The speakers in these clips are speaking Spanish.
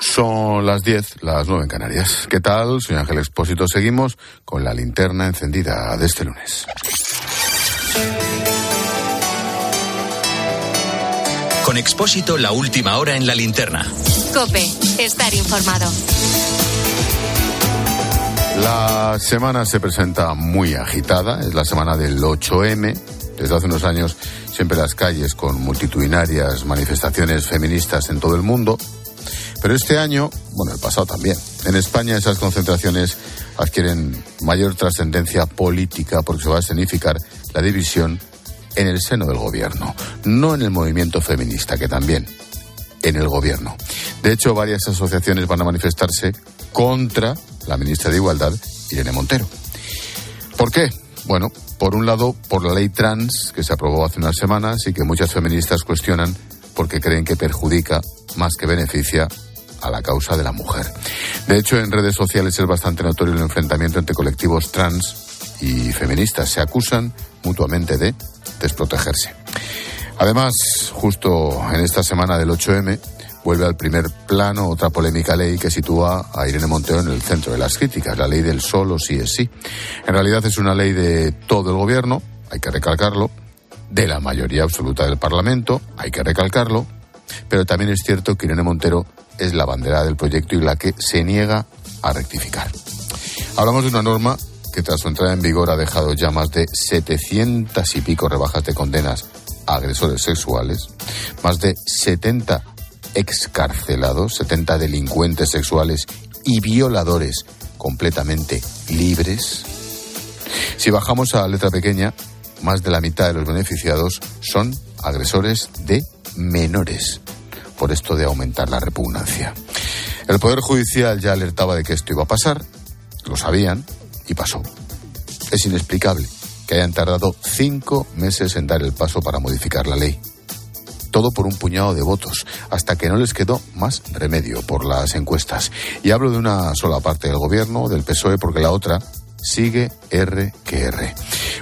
Son las 10, las 9 en Canarias. ¿Qué tal? Soy Ángel Expósito. Seguimos con la linterna encendida de este lunes. Con Expósito, la última hora en la linterna. Cope, estar informado. La semana se presenta muy agitada. Es la semana del 8M. Desde hace unos años, siempre las calles con multitudinarias manifestaciones feministas en todo el mundo. Pero este año, bueno, el pasado también, en España esas concentraciones adquieren mayor trascendencia política porque se va a significar la división en el seno del gobierno, no en el movimiento feminista, que también, en el gobierno. De hecho, varias asociaciones van a manifestarse contra la ministra de Igualdad, Irene Montero. ¿Por qué? Bueno, por un lado, por la ley trans que se aprobó hace unas semanas y que muchas feministas cuestionan porque creen que perjudica más que beneficia a la causa de la mujer. De hecho, en redes sociales es bastante notorio el enfrentamiento entre colectivos trans y feministas. Se acusan mutuamente de desprotegerse. Además, justo en esta semana del 8M, vuelve al primer plano otra polémica ley que sitúa a Irene Montero en el centro de las críticas, la ley del solo sí es sí. En realidad es una ley de todo el gobierno, hay que recalcarlo, de la mayoría absoluta del Parlamento, hay que recalcarlo, pero también es cierto que Irene Montero es la bandera del proyecto y la que se niega a rectificar. Hablamos de una norma que tras su entrada en vigor ha dejado ya más de 700 y pico rebajas de condenas a agresores sexuales, más de 70 excarcelados, 70 delincuentes sexuales y violadores completamente libres. Si bajamos a letra pequeña, más de la mitad de los beneficiados son agresores de menores, por esto de aumentar la repugnancia. El Poder Judicial ya alertaba de que esto iba a pasar, lo sabían y pasó. Es inexplicable que hayan tardado cinco meses en dar el paso para modificar la ley. Todo por un puñado de votos, hasta que no les quedó más remedio por las encuestas. Y hablo de una sola parte del gobierno, del PSOE, porque la otra sigue R que R.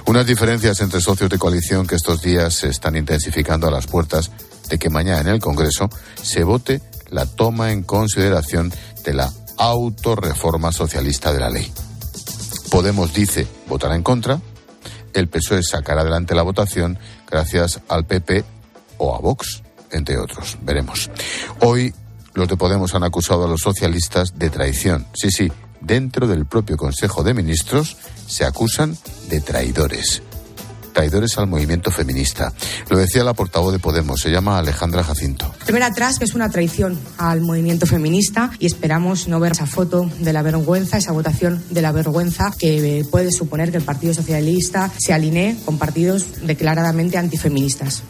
Unas diferencias entre socios de coalición que estos días se están intensificando a las puertas de que mañana en el Congreso se vote la toma en consideración de la autorreforma socialista de la ley. Podemos dice votará en contra, el PSOE sacará adelante la votación gracias al PP o a Vox, entre otros. Veremos. Hoy los de Podemos han acusado a los socialistas de traición. Sí, sí, dentro del propio Consejo de Ministros se acusan de traidores. Traidores al movimiento feminista. Lo decía la portavoz de Podemos, se llama Alejandra Jacinto. Primera atrás que es una traición al movimiento feminista y esperamos no ver esa foto de la vergüenza, esa votación de la vergüenza que puede suponer que el Partido Socialista se alinee con partidos declaradamente antifeministas.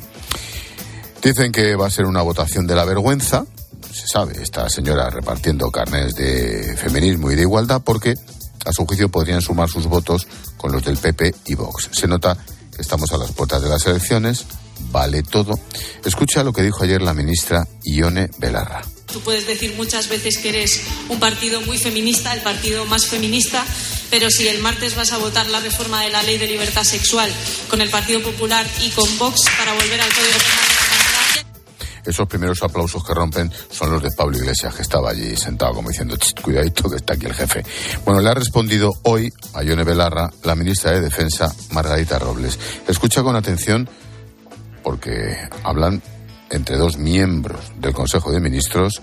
Dicen que va a ser una votación de la vergüenza, se sabe, esta señora repartiendo carnes de feminismo y de igualdad porque a su juicio podrían sumar sus votos con los del PP y Vox. Se nota estamos a las puertas de las elecciones, vale todo. Escucha lo que dijo ayer la ministra Ione Belarra. Tú puedes decir muchas veces que eres un partido muy feminista, el partido más feminista, pero si el martes vas a votar la reforma de la ley de libertad sexual con el Partido Popular y con Vox para volver al Código Penal esos primeros aplausos que rompen son los de Pablo Iglesias, que estaba allí sentado como diciendo, cuidadito que está aquí el jefe. Bueno, le ha respondido hoy a Yone Belarra la ministra de Defensa, Margarita Robles. Escucha con atención porque hablan entre dos miembros del Consejo de Ministros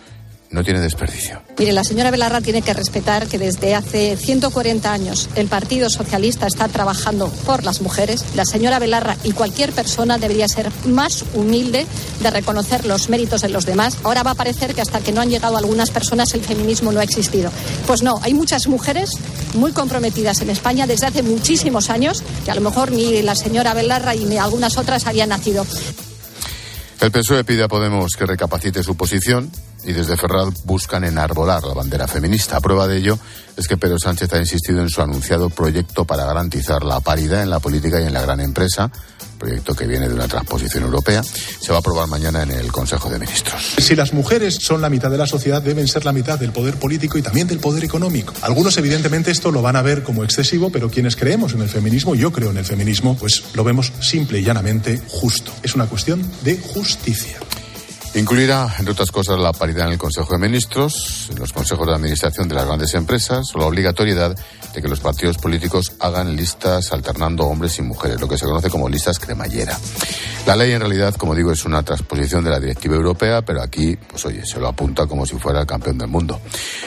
no tiene desperdicio. Mire, la señora Belarra tiene que respetar que desde hace 140 años el Partido Socialista está trabajando por las mujeres. La señora Belarra y cualquier persona debería ser más humilde de reconocer los méritos de los demás. Ahora va a parecer que hasta que no han llegado algunas personas el feminismo no ha existido. Pues no, hay muchas mujeres muy comprometidas en España desde hace muchísimos años que a lo mejor ni la señora Belarra y ni algunas otras habían nacido. El PSOE pide a Podemos que recapacite su posición y desde Ferraz buscan enarbolar la bandera feminista. Prueba de ello es que Pedro Sánchez ha insistido en su anunciado proyecto para garantizar la paridad en la política y en la gran empresa, proyecto que viene de una transposición europea. Se va a aprobar mañana en el Consejo de Ministros. Si las mujeres son la mitad de la sociedad, deben ser la mitad del poder político y también del poder económico. Algunos, evidentemente, esto lo van a ver como excesivo, pero quienes creemos en el feminismo, yo creo en el feminismo, pues lo vemos simple y llanamente justo. Es una cuestión de justicia. Incluirá, entre otras cosas, la paridad en el Consejo de Ministros, en los consejos de administración de las grandes empresas, o la obligatoriedad de que los partidos políticos hagan listas alternando hombres y mujeres, lo que se conoce como listas cremallera. La ley, en realidad, como digo, es una transposición de la directiva europea, pero aquí, pues oye, se lo apunta como si fuera el campeón del mundo.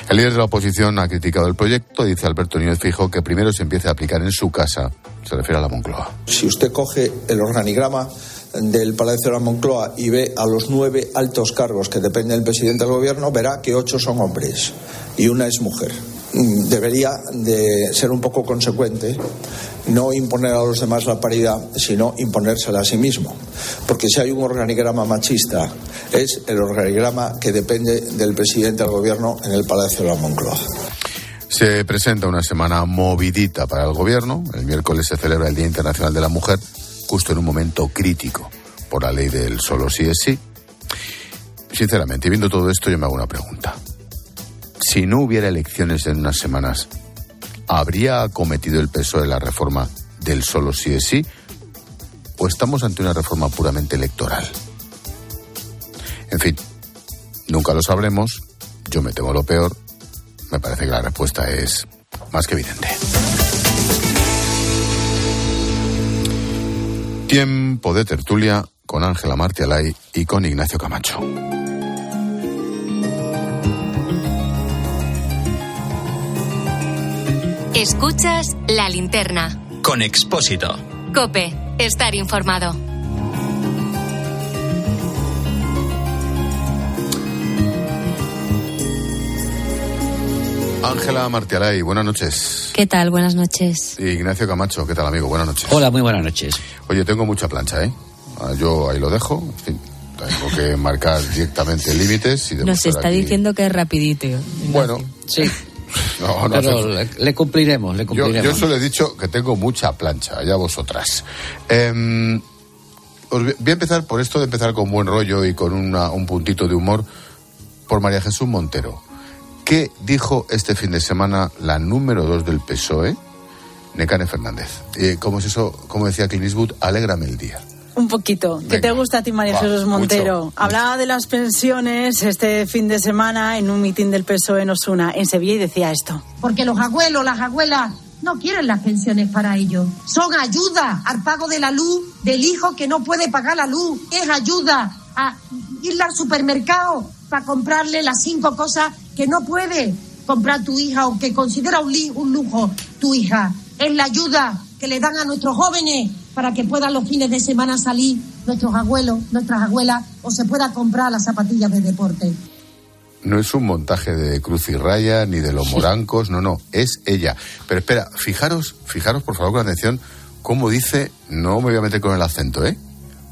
El líder de la oposición ha criticado el proyecto, dice Alberto Núñez Fijo, que primero se empiece a aplicar en su casa, se refiere a la Moncloa. Si usted coge el organigrama del Palacio de la Moncloa y ve a los nueve altos cargos que dependen del presidente del gobierno, verá que ocho son hombres y una es mujer. Mm, debería de ser un poco consecuente, no imponer a los demás la paridad, sino imponérsela a sí mismo. Porque si hay un organigrama machista, es el organigrama que depende del presidente del gobierno en el Palacio de la Moncloa. Se presenta una semana movidita para el gobierno. El miércoles se celebra el Día Internacional de la Mujer justo en un momento crítico por la ley del solo sí es sí. Sinceramente, viendo todo esto, yo me hago una pregunta. Si no hubiera elecciones en unas semanas, ¿habría acometido el peso de la reforma del solo sí es sí? ¿O estamos ante una reforma puramente electoral? En fin, nunca lo sabremos. Yo me temo lo peor. Me parece que la respuesta es más que evidente. Tiempo de tertulia con Ángela Martialay y con Ignacio Camacho. Escuchas la linterna. Con Expósito. Cope, estar informado. Ángela Martialay, buenas noches. ¿Qué tal? Buenas noches. Ignacio Camacho, ¿qué tal amigo? Buenas noches. Hola, muy buenas noches. Oye, tengo mucha plancha, ¿eh? Ah, Yo ahí lo dejo. En fin, tengo que marcar directamente límites. y Nos está aquí- diciendo que es rapidito. Ignacio. Bueno, Sí, no, no pero le, le cumpliremos, le Yo, cumpliremos. yo solo he dicho que tengo mucha plancha, ya vosotras. Em, os voy voy a empezar por esto de empezar con buen rollo y con una- un puntito de humor por María Jesús Montero. ¿Qué dijo este fin de semana la número dos del PSOE, Necane Fernández? Eh, ¿Cómo es eso? Como decía Clint Eastwood, alégrame el día. Un poquito. ¿Qué Venga. te gusta a ti, María Jesús mucho, Montero? mucho. Hablaba de las pensiones este fin de semana en un mitin del PSOE en Osuna, en Sevilla, y decía esto. porque los abuelos, las abuelas no quieren las pensiones para ellos. Son ayuda al pago de la luz del hijo que no puede pagar la luz. Es ayuda a ir al supermercado para comprarle las cinco cosas que no puede comprar tu hija o que considera un, lujo tu hija. Es la ayuda que le dan a nuestros jóvenes para que puedan los fines de semana salir nuestros abuelos, nuestras abuelas o se pueda comprar las zapatillas de deporte. No es un montaje de Cruz y Raya ni de los morancos, no, no, es ella. Pero espera, fijaros, fijaros por favor con atención cómo dice, no me voy a meter con el acento, ¿eh?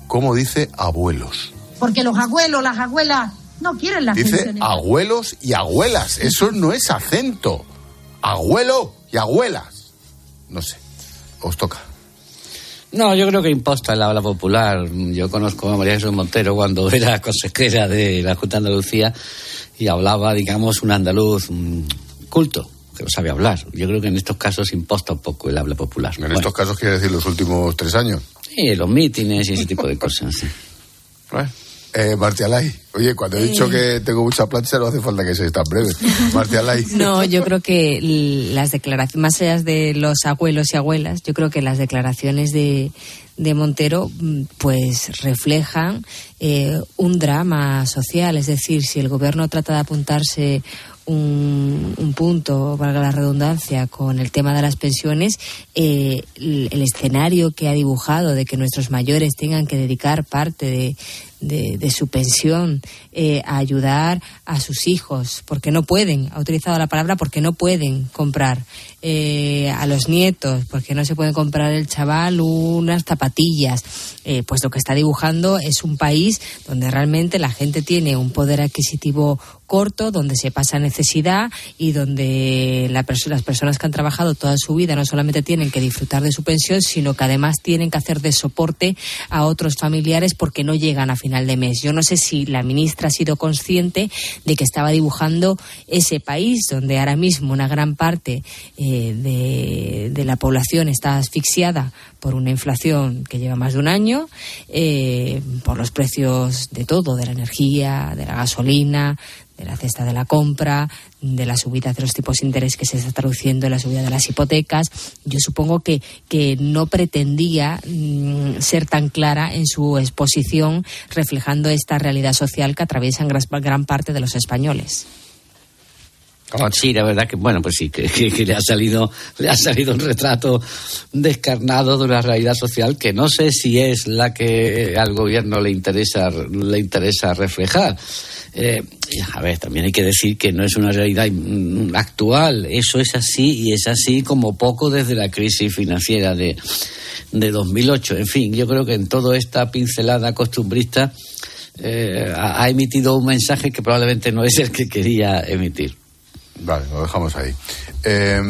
Cómo dice abuelos. Porque los abuelos, las abuelas no quieren las Dice pensiones. abuelos y abuelas. Eso no es acento. Abuelo y abuelas. No sé. Os toca. No, yo creo que imposta el habla popular. Yo conozco a María Jesús Montero cuando era consejera de la Junta de Andalucía y hablaba, digamos, un andaluz culto, que no sabe hablar. Yo creo que en estos casos imposta un poco el habla popular. En estos casos quiere decir los últimos tres años. Sí, los mítines y ese tipo de cosas. sí. Bueno. Eh, Martialay, oye, cuando he dicho que tengo mucha plancha no hace falta que seas tan breve. Martialay. No, yo creo que las declaraciones, más allá de los abuelos y abuelas, yo creo que las declaraciones de, de Montero mm, pues reflejan eh, un drama social. Es decir, si el gobierno trata de apuntarse un, un punto, valga la redundancia, con el tema de las pensiones, eh, el, el escenario que ha dibujado de que nuestros mayores tengan que dedicar parte de, de, de su pensión eh, a ayudar a sus hijos, porque no pueden, ha utilizado la palabra porque no pueden comprar eh, a los nietos, porque no se pueden comprar el chaval unas zapatillas, eh, pues lo que está dibujando es un país donde realmente la gente tiene un poder adquisitivo corto, donde se pasa necesidad y donde la las personas que han trabajado toda su vida no solamente tienen que disfrutar de su pensión, sino que además tienen que hacer de soporte a otros familiares porque no llegan a final de mes. Yo no sé si la ministra ha sido consciente de que estaba dibujando ese país donde ahora mismo una gran parte de, la población está asfixiada por una inflación que lleva más de un año, por los precios de todo, de la energía, de la gasolina, de la cesta de la compra, de la subida de los tipos de interés que se está traduciendo en la subida de las hipotecas. Yo supongo que, que no pretendía mm, ser tan clara en su exposición reflejando esta realidad social que atraviesan gran parte de los españoles. Sí, la verdad que bueno, pues sí, que, que, le ha salido, le ha salido un retrato descarnado de una realidad social que no sé si es la que al gobierno le interesa, le interesa reflejar. Eh, a ver, también hay que decir que no es una realidad actual, eso es así y es así como poco desde la crisis financiera de, de 2008. En fin, yo creo que en toda esta pincelada costumbrista eh, ha emitido un mensaje que probablemente no es el que quería emitir. Vale, lo dejamos ahí. Eh,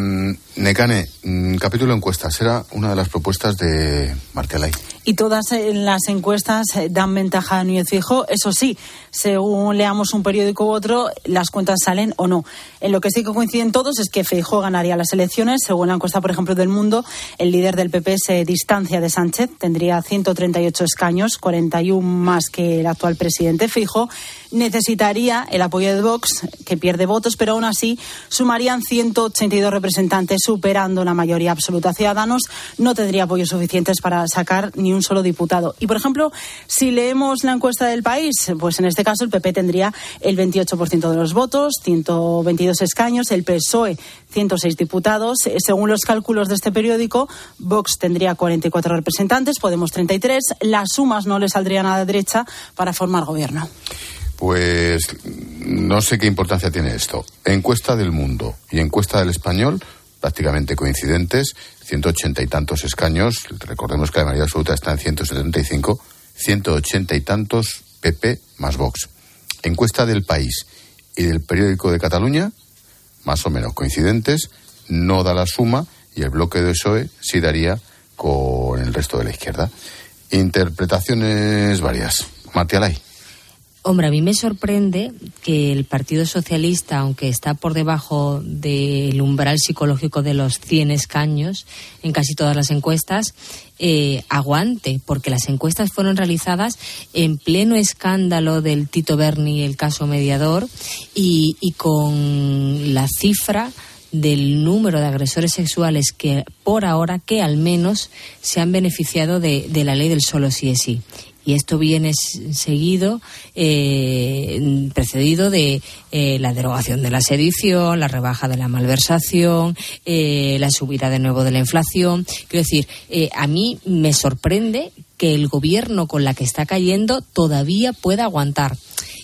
Necane, mm, capítulo encuesta, será una de las propuestas de Martelay. Y todas las encuestas eh, dan ventaja a Núñez Fijo. Eso sí, según leamos un periódico u otro, las cuentas salen o no. En lo que sí que coinciden todos es que Feijóo ganaría las elecciones. Según la encuesta, por ejemplo, del Mundo, el líder del PP se distancia de Sánchez. Tendría 138 escaños, 41 más que el actual presidente. Feijóo necesitaría el apoyo de Vox, que pierde votos, pero aún así sumarían 182 representantes, superando la mayoría absoluta. Ciudadanos no tendría apoyos suficientes para sacar ni un solo diputado. Y, por ejemplo, si leemos la encuesta del país, pues en este caso el PP tendría el 28% de los votos, 122 escaños, el PSOE 106 diputados. Eh, según los cálculos de este periódico, Vox tendría 44 representantes, Podemos 33. Las sumas no le saldrían a la derecha para formar gobierno. Pues no sé qué importancia tiene esto. Encuesta del mundo y encuesta del español, prácticamente coincidentes, 180 y tantos escaños. Recordemos que la mayoría absoluta está en 175, 180 y tantos PP más Vox. Encuesta del país y del periódico de Cataluña, más o menos coincidentes, no da la suma y el bloque de PSOE sí daría con el resto de la izquierda. Interpretaciones varias. Matialay. Hombre, a mí me sorprende que el Partido Socialista, aunque está por debajo del umbral psicológico de los 100 escaños en casi todas las encuestas, eh, aguante, porque las encuestas fueron realizadas en pleno escándalo del Tito Berni, el caso mediador, y, con la cifra del número de agresores sexuales que por ahora, que al menos se han beneficiado de, de la ley del solo sí es sí y esto viene seguido, eh, precedido de eh, la derogación de la sedición, la rebaja de la malversación, eh, la subida de nuevo de la inflación. Quiero decir, a mí me sorprende que el gobierno con la que está cayendo todavía pueda aguantar.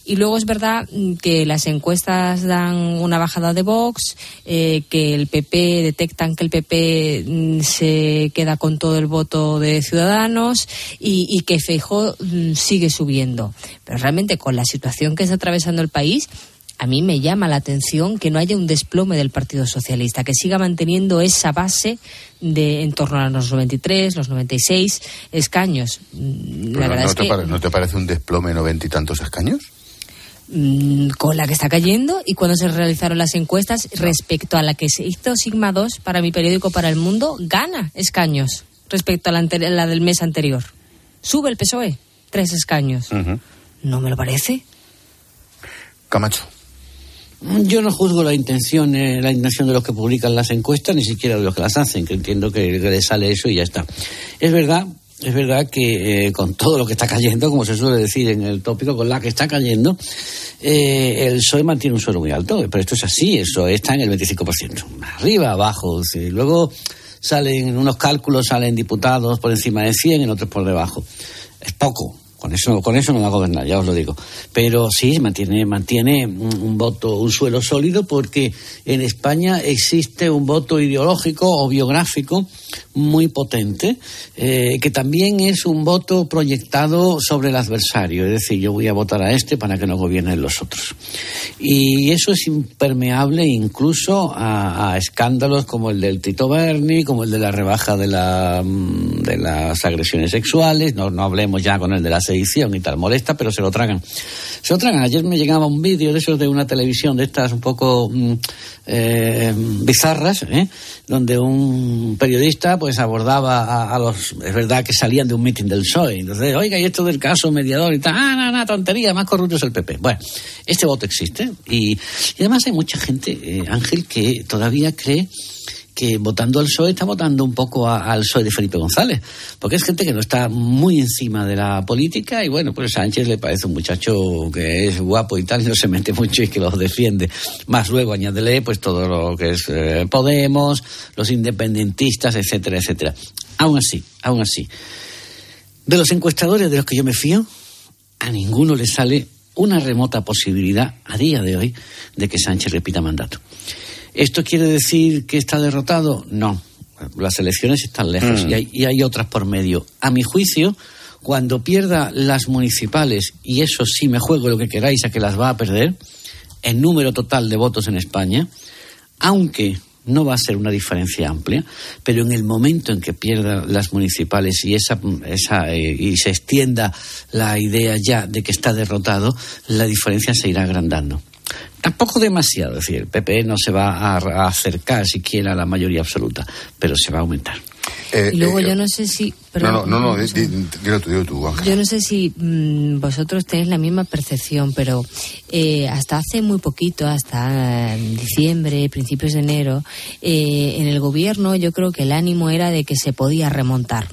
Y luego es verdad mm, que las encuestas dan una bajada de Vox, eh, que el PP detectan que el PP mm, se queda con todo el voto de Ciudadanos y, que Feijó mm, sigue subiendo. Pero realmente con la situación que está atravesando el país, a mí me llama la atención que no haya un desplome del Partido Socialista, que siga manteniendo esa base de en torno a los 93, los 96 escaños. La verdad es que... ¿No te parece un desplome noventa y tantos escaños? Mm, con la que está cayendo y cuando se realizaron las encuestas respecto a la que se hizo Sigma 2 para mi periódico para el mundo, gana escaños respecto a la, la del mes anterior. Sube el PSOE, tres escaños. ¿No me lo parece? Camacho. Yo no juzgo la intención, eh, la intención de los que publican las encuestas, ni siquiera de los que las hacen, que entiendo que, que les sale eso y ya está. Es verdad es verdad que eh, con todo lo que está cayendo, como se suele decir en el tópico, con la que está cayendo, eh, el PSOE mantiene un suelo muy alto. Pero esto es así, eso está en el 25%. Arriba, abajo. Luego salen unos cálculos, salen diputados por encima de 100, en otros por debajo. Es poco, con eso, con eso no va a gobernar, ya os lo digo. Pero sí, mantiene, mantiene un, voto, un suelo sólido, porque en España existe un voto ideológico o biográfico muy potente, eh, que también es un voto proyectado sobre el adversario. Es decir, yo voy a votar a este para que no gobiernen los otros. Y eso es impermeable incluso a, escándalos como el del Tito Berni, como el de la rebaja de, la, mm, de las agresiones sexuales, no, no hablemos ya con el de la sedición y tal. Molesta, pero se lo tragan. Se lo tragan. Ayer me llegaba un vídeo de esos de una televisión de estas un poco mm, eh, bizarras, ¿eh? donde un periodista pues abordaba a, los, es verdad que salían de un meeting del PSOE, entonces, oiga, y esto del caso mediador y tal, ah, no, no, tontería, más corrupto es el PP. Bueno, este voto existe y, además hay mucha gente, eh, Ángel, que todavía cree que votando al PSOE está votando un poco al PSOE de Felipe González, porque es gente que no está muy encima de la política y bueno, pues Sánchez le parece un muchacho que es guapo y tal, y no se mete mucho y que los defiende. Más luego añádele pues todo lo que es eh, Podemos, los independentistas, etcétera, etcétera. Aún así, aún así, de los encuestadores de los que yo me fío, a ninguno le sale una remota posibilidad a día de hoy de que Sánchez repita mandato. ¿Esto quiere decir que está derrotado? No. Las elecciones están lejos mm. y, hay, otras por medio. A mi juicio, cuando pierda las municipales, y eso sí me juego lo que queráis a que las va a perder, en número total de votos en España, aunque no va a ser una diferencia amplia, pero en el momento en que pierda las municipales y esa, esa eh, y se extienda la idea ya de que está derrotado, la diferencia se irá agrandando. Tampoco demasiado, es decir, el PP no se va a, acercar siquiera a la mayoría absoluta, pero se va a aumentar. Eh, y luego eh, yo no sé si... no, no, no, dilo tú, tú, Yo no sé si mm, vosotros tenéis la misma percepción, pero eh, hasta hace muy poquito, hasta diciembre, principios de enero, en el gobierno yo creo que el ánimo era de que se podía remontar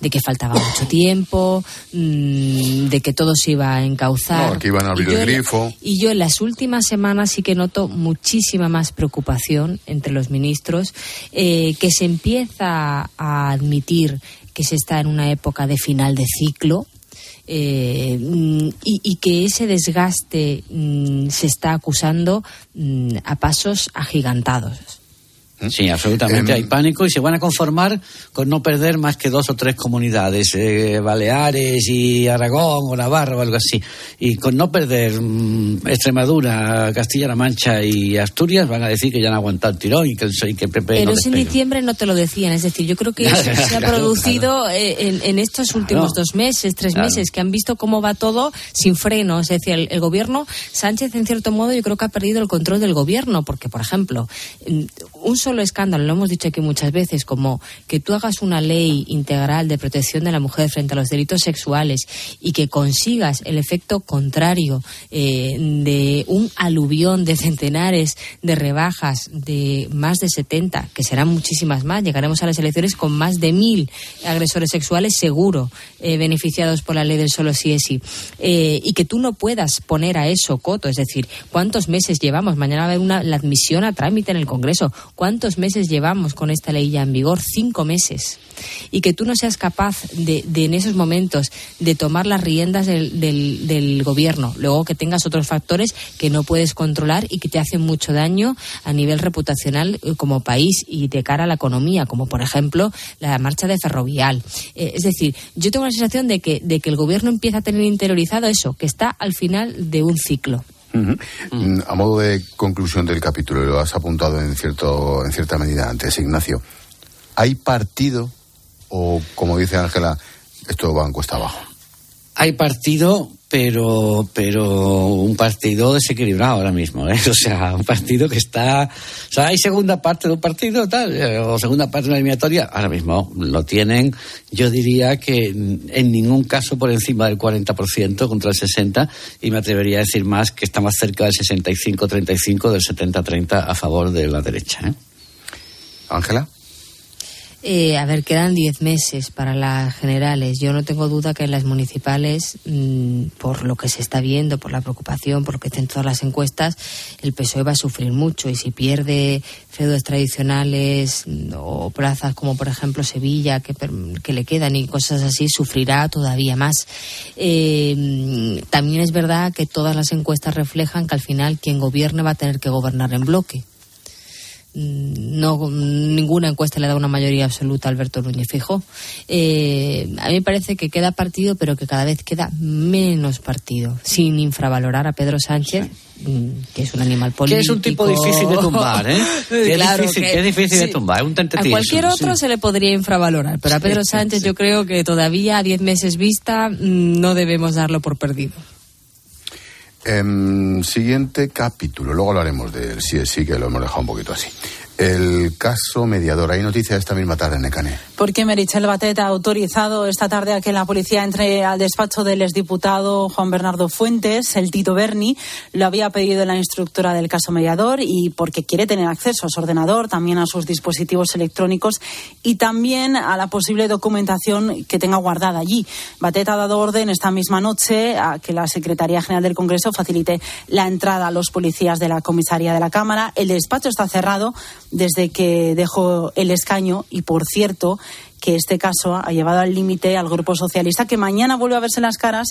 de que faltaba mucho tiempo, mm, de que todo se iba a encauzar. No, que iban a abrir el grifo. Y yo en las últimas semanas sí que noto muchísima más preocupación entre los ministros, eh, que se empieza a admitir que se está en una época de final de ciclo, eh, mm, y, que ese desgaste mm, se está acusando a pasos agigantados. Sí, absolutamente. Hay em, pánico y se van a conformar con no perder más que dos o tres comunidades, eh, Baleares y Aragón o Navarra o algo así. Y con no perder mm, Extremadura, Castilla-La Mancha y Asturias van a decir que ya han aguantado el tirón y que el, y que PP Pero en diciembre no te lo decían. Es decir, yo creo que eso se ha producido eh, En, estos últimos dos meses, tres meses, que han visto cómo va todo sin freno. Es decir, el, el gobierno, Sánchez en cierto modo yo creo que ha perdido el control del gobierno porque, por ejemplo, un solo escándalo, lo hemos dicho aquí muchas veces, como que tú hagas una ley integral de protección de la mujer frente a los delitos sexuales y que consigas el efecto contrario eh, de un aluvión de centenares de rebajas de más de 70, que serán muchísimas más, llegaremos a las elecciones con más de mil agresores sexuales seguro eh, beneficiados por la ley del solo sí es sí, eh, y que tú no puedas poner a eso coto, es decir, ¿cuántos meses llevamos? Mañana va a haber una, la admisión a trámite en el Congreso. ¿Cuántos ¿Cuántos meses llevamos con esta ley ya en vigor? Cinco meses. Y que tú no seas capaz de, en esos momentos de tomar las riendas del, gobierno. Luego que tengas otros factores que no puedes controlar y que te hacen mucho daño a nivel reputacional eh, como país y de cara a la economía, como por ejemplo la marcha de Ferrovial. Eh, es decir, yo tengo la sensación de que, de que el gobierno empieza a tener interiorizado eso, que está al final de un ciclo. Mm, a modo de conclusión del capítulo, lo has apuntado en, cierto, en cierta medida antes, Ignacio. ¿Hay partido o, como dice Ángela, esto va en cuesta abajo? Hay partido, pero, pero un partido desequilibrado ahora mismo, ¿eh? O sea, un partido que está. O sea, hay segunda parte de un partido, tal, eh, o segunda parte de una eliminatoria, ahora mismo lo tienen, yo diría que en ningún caso por encima del 40% contra el 60%, y me atrevería a decir más que está más cerca del 65-35, del 70-30 a favor de la derecha, ¿eh? Ángela. Eh, a ver, quedan diez meses para las generales. Yo no tengo duda que en las municipales, mm, por lo que se está viendo, por la preocupación, por lo que todas las encuestas, el PSOE va a sufrir mucho. Y si pierde feudos tradicionales mm, o plazas como, por ejemplo, Sevilla, que, que le quedan y cosas así, sufrirá todavía más. Eh, mm, también es verdad que todas las encuestas reflejan que al final quien gobierne va a tener que gobernar en bloque. No ninguna encuesta le da una mayoría absoluta a Alberto Núñez Fijo. Eh, a mí me parece que queda partido, pero que cada vez queda menos partido, sin infravalorar a Pedro Sánchez. Mm, que es un animal político. Que es un tipo difícil de tumbar, ¿eh? que, es difícil, que, es difícil de tumbar, es un A cualquier otro sí. se le podría infravalorar, pero a Pedro Sánchez yo creo que todavía a diez meses vista mm, no debemos darlo por perdido. Em, siguiente capítulo, luego hablaremos del sí es sí, que lo hemos dejado un poquito así. El caso mediador. Hay noticia esta misma tarde en Necané. Porque Merichel Batet ha autorizado esta tarde a que la policía entre al despacho del exdiputado Juan Bernardo Fuentes, el Tito Berni. Lo había pedido la instructora del caso mediador y porque quiere tener acceso a su ordenador, también a sus dispositivos electrónicos y también a la posible documentación que tenga guardada allí. Batet ha dado orden esta misma noche a que la Secretaría General del Congreso facilite la entrada a los policías de la comisaría de la Cámara. El despacho está cerrado desde que dejó el escaño y, por cierto, que este caso ha llevado al límite al Grupo Socialista, que mañana vuelve a verse las caras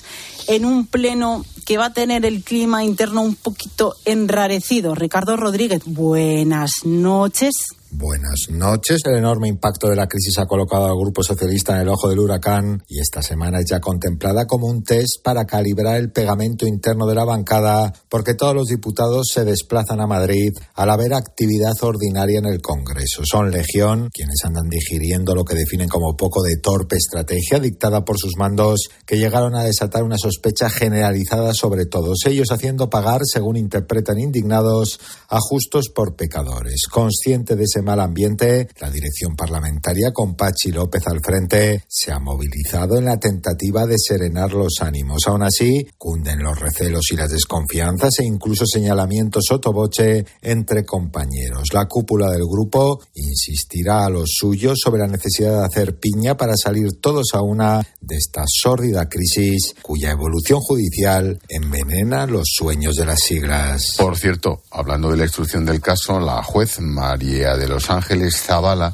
en un pleno que va a tener el clima interno un poquito enrarecido. Ricardo Rodríguez, buenas noches. Buenas noches. El enorme impacto de la crisis ha colocado al Grupo Socialista en el ojo del huracán y esta semana es ya contemplada como un test para calibrar el pegamento interno de la bancada porque todos los diputados se desplazan a Madrid al haber actividad ordinaria en el Congreso. Son legión quienes andan digiriendo lo que definen como poco de torpe estrategia dictada por sus mandos que llegaron a desatar una sospecha generalizada sobre todos ellos haciendo pagar, según interpretan indignados, a justos por pecadores. Consciente de ese mal ambiente, la dirección parlamentaria, con Pachi López al frente, se ha movilizado en la tentativa de serenar los ánimos. Aún así, cunden los recelos y las desconfianzas e incluso señalamientos sotoboche entre compañeros. La cúpula del grupo insistirá a los suyos sobre la necesidad de hacer piña para salir todos a una de esta sórdida crisis cuya evolución judicial envenena los sueños de las siglas. Por cierto, hablando de la instrucción del caso, la juez María de Los Ángeles Zavala,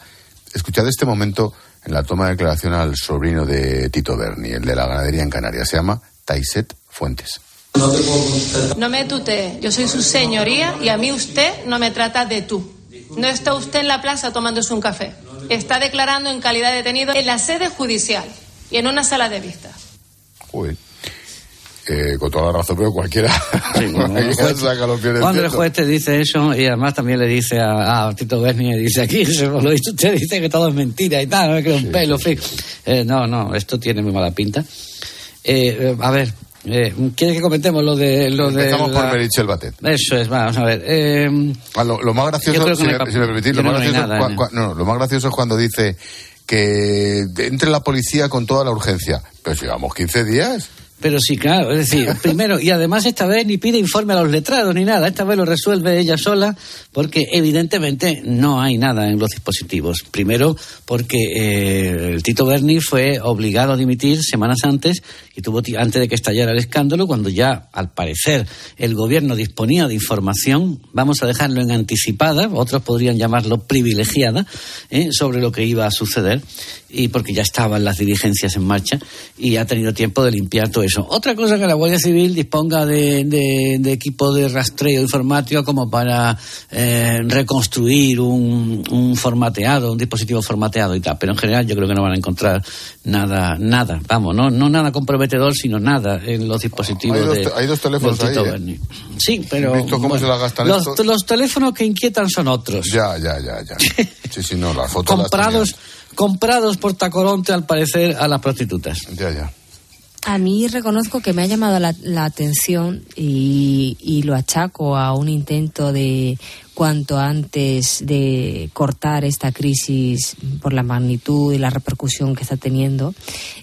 escuchad este momento en la toma de declaración al sobrino de Tito Berni, el de la ganadería en Canarias. Se llama Taiset Fuentes. No me tutee, yo soy su señoría y a mí usted no me trata de tú. No está usted en la plaza tomándose un café. Está declarando en calidad de detenido en la sede judicial y en una sala de vistas. Uy. Eh, con toda la razón, pero cualquiera, Sí, cuando, el juez, saca los pies del cuando el juez te dice eso y además también le dice a, a Tito Berni, le dice aquí, se lo dice usted, dice que todo es mentira y tal, no me creo un pelo, en fin. Eh, no, no, esto tiene muy mala pinta. Eh, a ver, eh, ¿quieres que comentemos lo de... Lo de Empezamos la- por Merichel Batet. Eso es, vamos a ver. Eh, Ah, lo, lo más gracioso, si, me, si me permitís, yo lo más, gracioso, nada, cua- ¿eh? cua- no, lo más gracioso es cuando dice que entre la policía con toda la urgencia. Pero si llevamos 15 días. Pero sí, claro, es decir, primero, y además esta vez ni pide informe a los letrados ni nada, esta vez lo resuelve ella sola, porque evidentemente no hay nada en los dispositivos. Primero, porque eh, el Tito Berni fue obligado a dimitir semanas antes, y tuvo antes de que estallara el escándalo, cuando ya, al parecer, el gobierno disponía de información, vamos a dejarlo en anticipada, otros podrían llamarlo privilegiada, ¿eh? sobre lo que iba a suceder, y porque ya estaban las diligencias en marcha, y ha tenido tiempo de limpiar todo eso. Otra cosa que la Guardia Civil disponga de, de- de equipo de rastreo informático como para eh, reconstruir un, un formateado, un dispositivo formateado y tal. Pero en general yo creo que no van a encontrar nada, nada, vamos, no, no nada comprometedor, sino nada en los dispositivos Hay dos de. te- hay dos teléfonos ahí, ¿eh? Sí, pero. Visto cómo se la gastan los, estos. los teléfonos que inquietan son otros. Ya, ya, ya, ya. Sí, sí, no, las fotos las comprados, comprados por Tacoronte, al parecer, a las prostitutas. Ya, ya. A mí reconozco que me ha llamado la, la atención y, y lo achaco a un intento de cuanto antes de cortar esta crisis por la magnitud y la repercusión que está teniendo.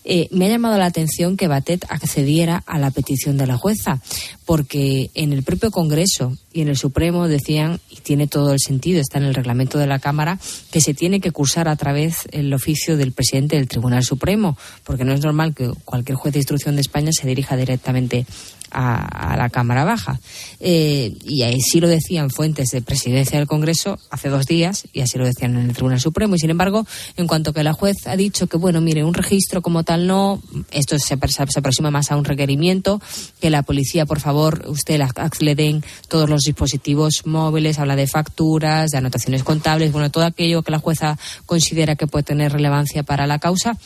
Eh, me ha llamado la atención que Batet accediera a la petición de la jueza, porque en el propio Congreso y en el Supremo decían, y tiene todo el sentido, está en el reglamento de la Cámara, que se tiene que cursar a través el oficio del presidente del Tribunal Supremo, porque no es normal que cualquier juez de instrucción de España se dirija directamente a, la Cámara Baja. Eh, y así lo decían fuentes de presidencia del Congreso hace dos días y así lo decían en el Tribunal Supremo. Y sin embargo, en cuanto que la juez ha dicho que, bueno, mire, un registro como tal no, esto se, se aproxima más a un requerimiento, que la policía, por favor, usted le den todos los dispositivos móviles, habla de facturas, de anotaciones contables, bueno, todo aquello que la jueza considera que puede tener relevancia para la causa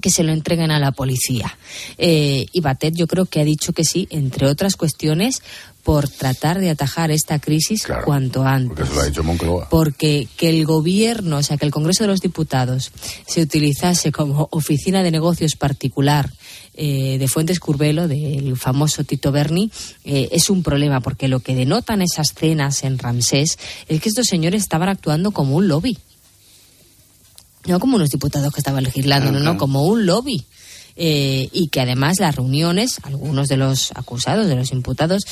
que se lo entreguen a la policía. Eh, y Batet yo creo que ha dicho que sí, entre otras cuestiones, por tratar de atajar esta crisis cuanto antes. Porque se lo ha dicho Moncloa. Porque que el gobierno, o sea, que el Congreso de los Diputados se utilizase como oficina de negocios particular eh, de Fuentes Curvelo, del famoso Tito Berni, eh, es un problema, porque lo que denotan esas cenas en Ramsés es que estos señores estaban actuando como un lobby no como unos diputados que estaban legislando, no, no, como un lobby. Eh, y que además las reuniones, algunos de los acusados, de los imputados,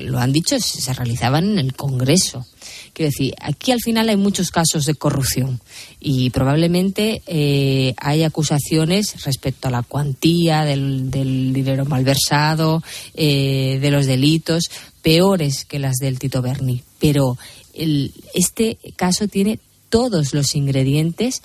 lo han dicho, se realizaban en el Congreso. Quiero decir, aquí al final hay muchos casos de corrupción y probablemente eh, hay acusaciones respecto a la cuantía del, dinero malversado, eh, de los delitos, peores que las del Tito Berni. Pero este caso tiene todos los ingredientes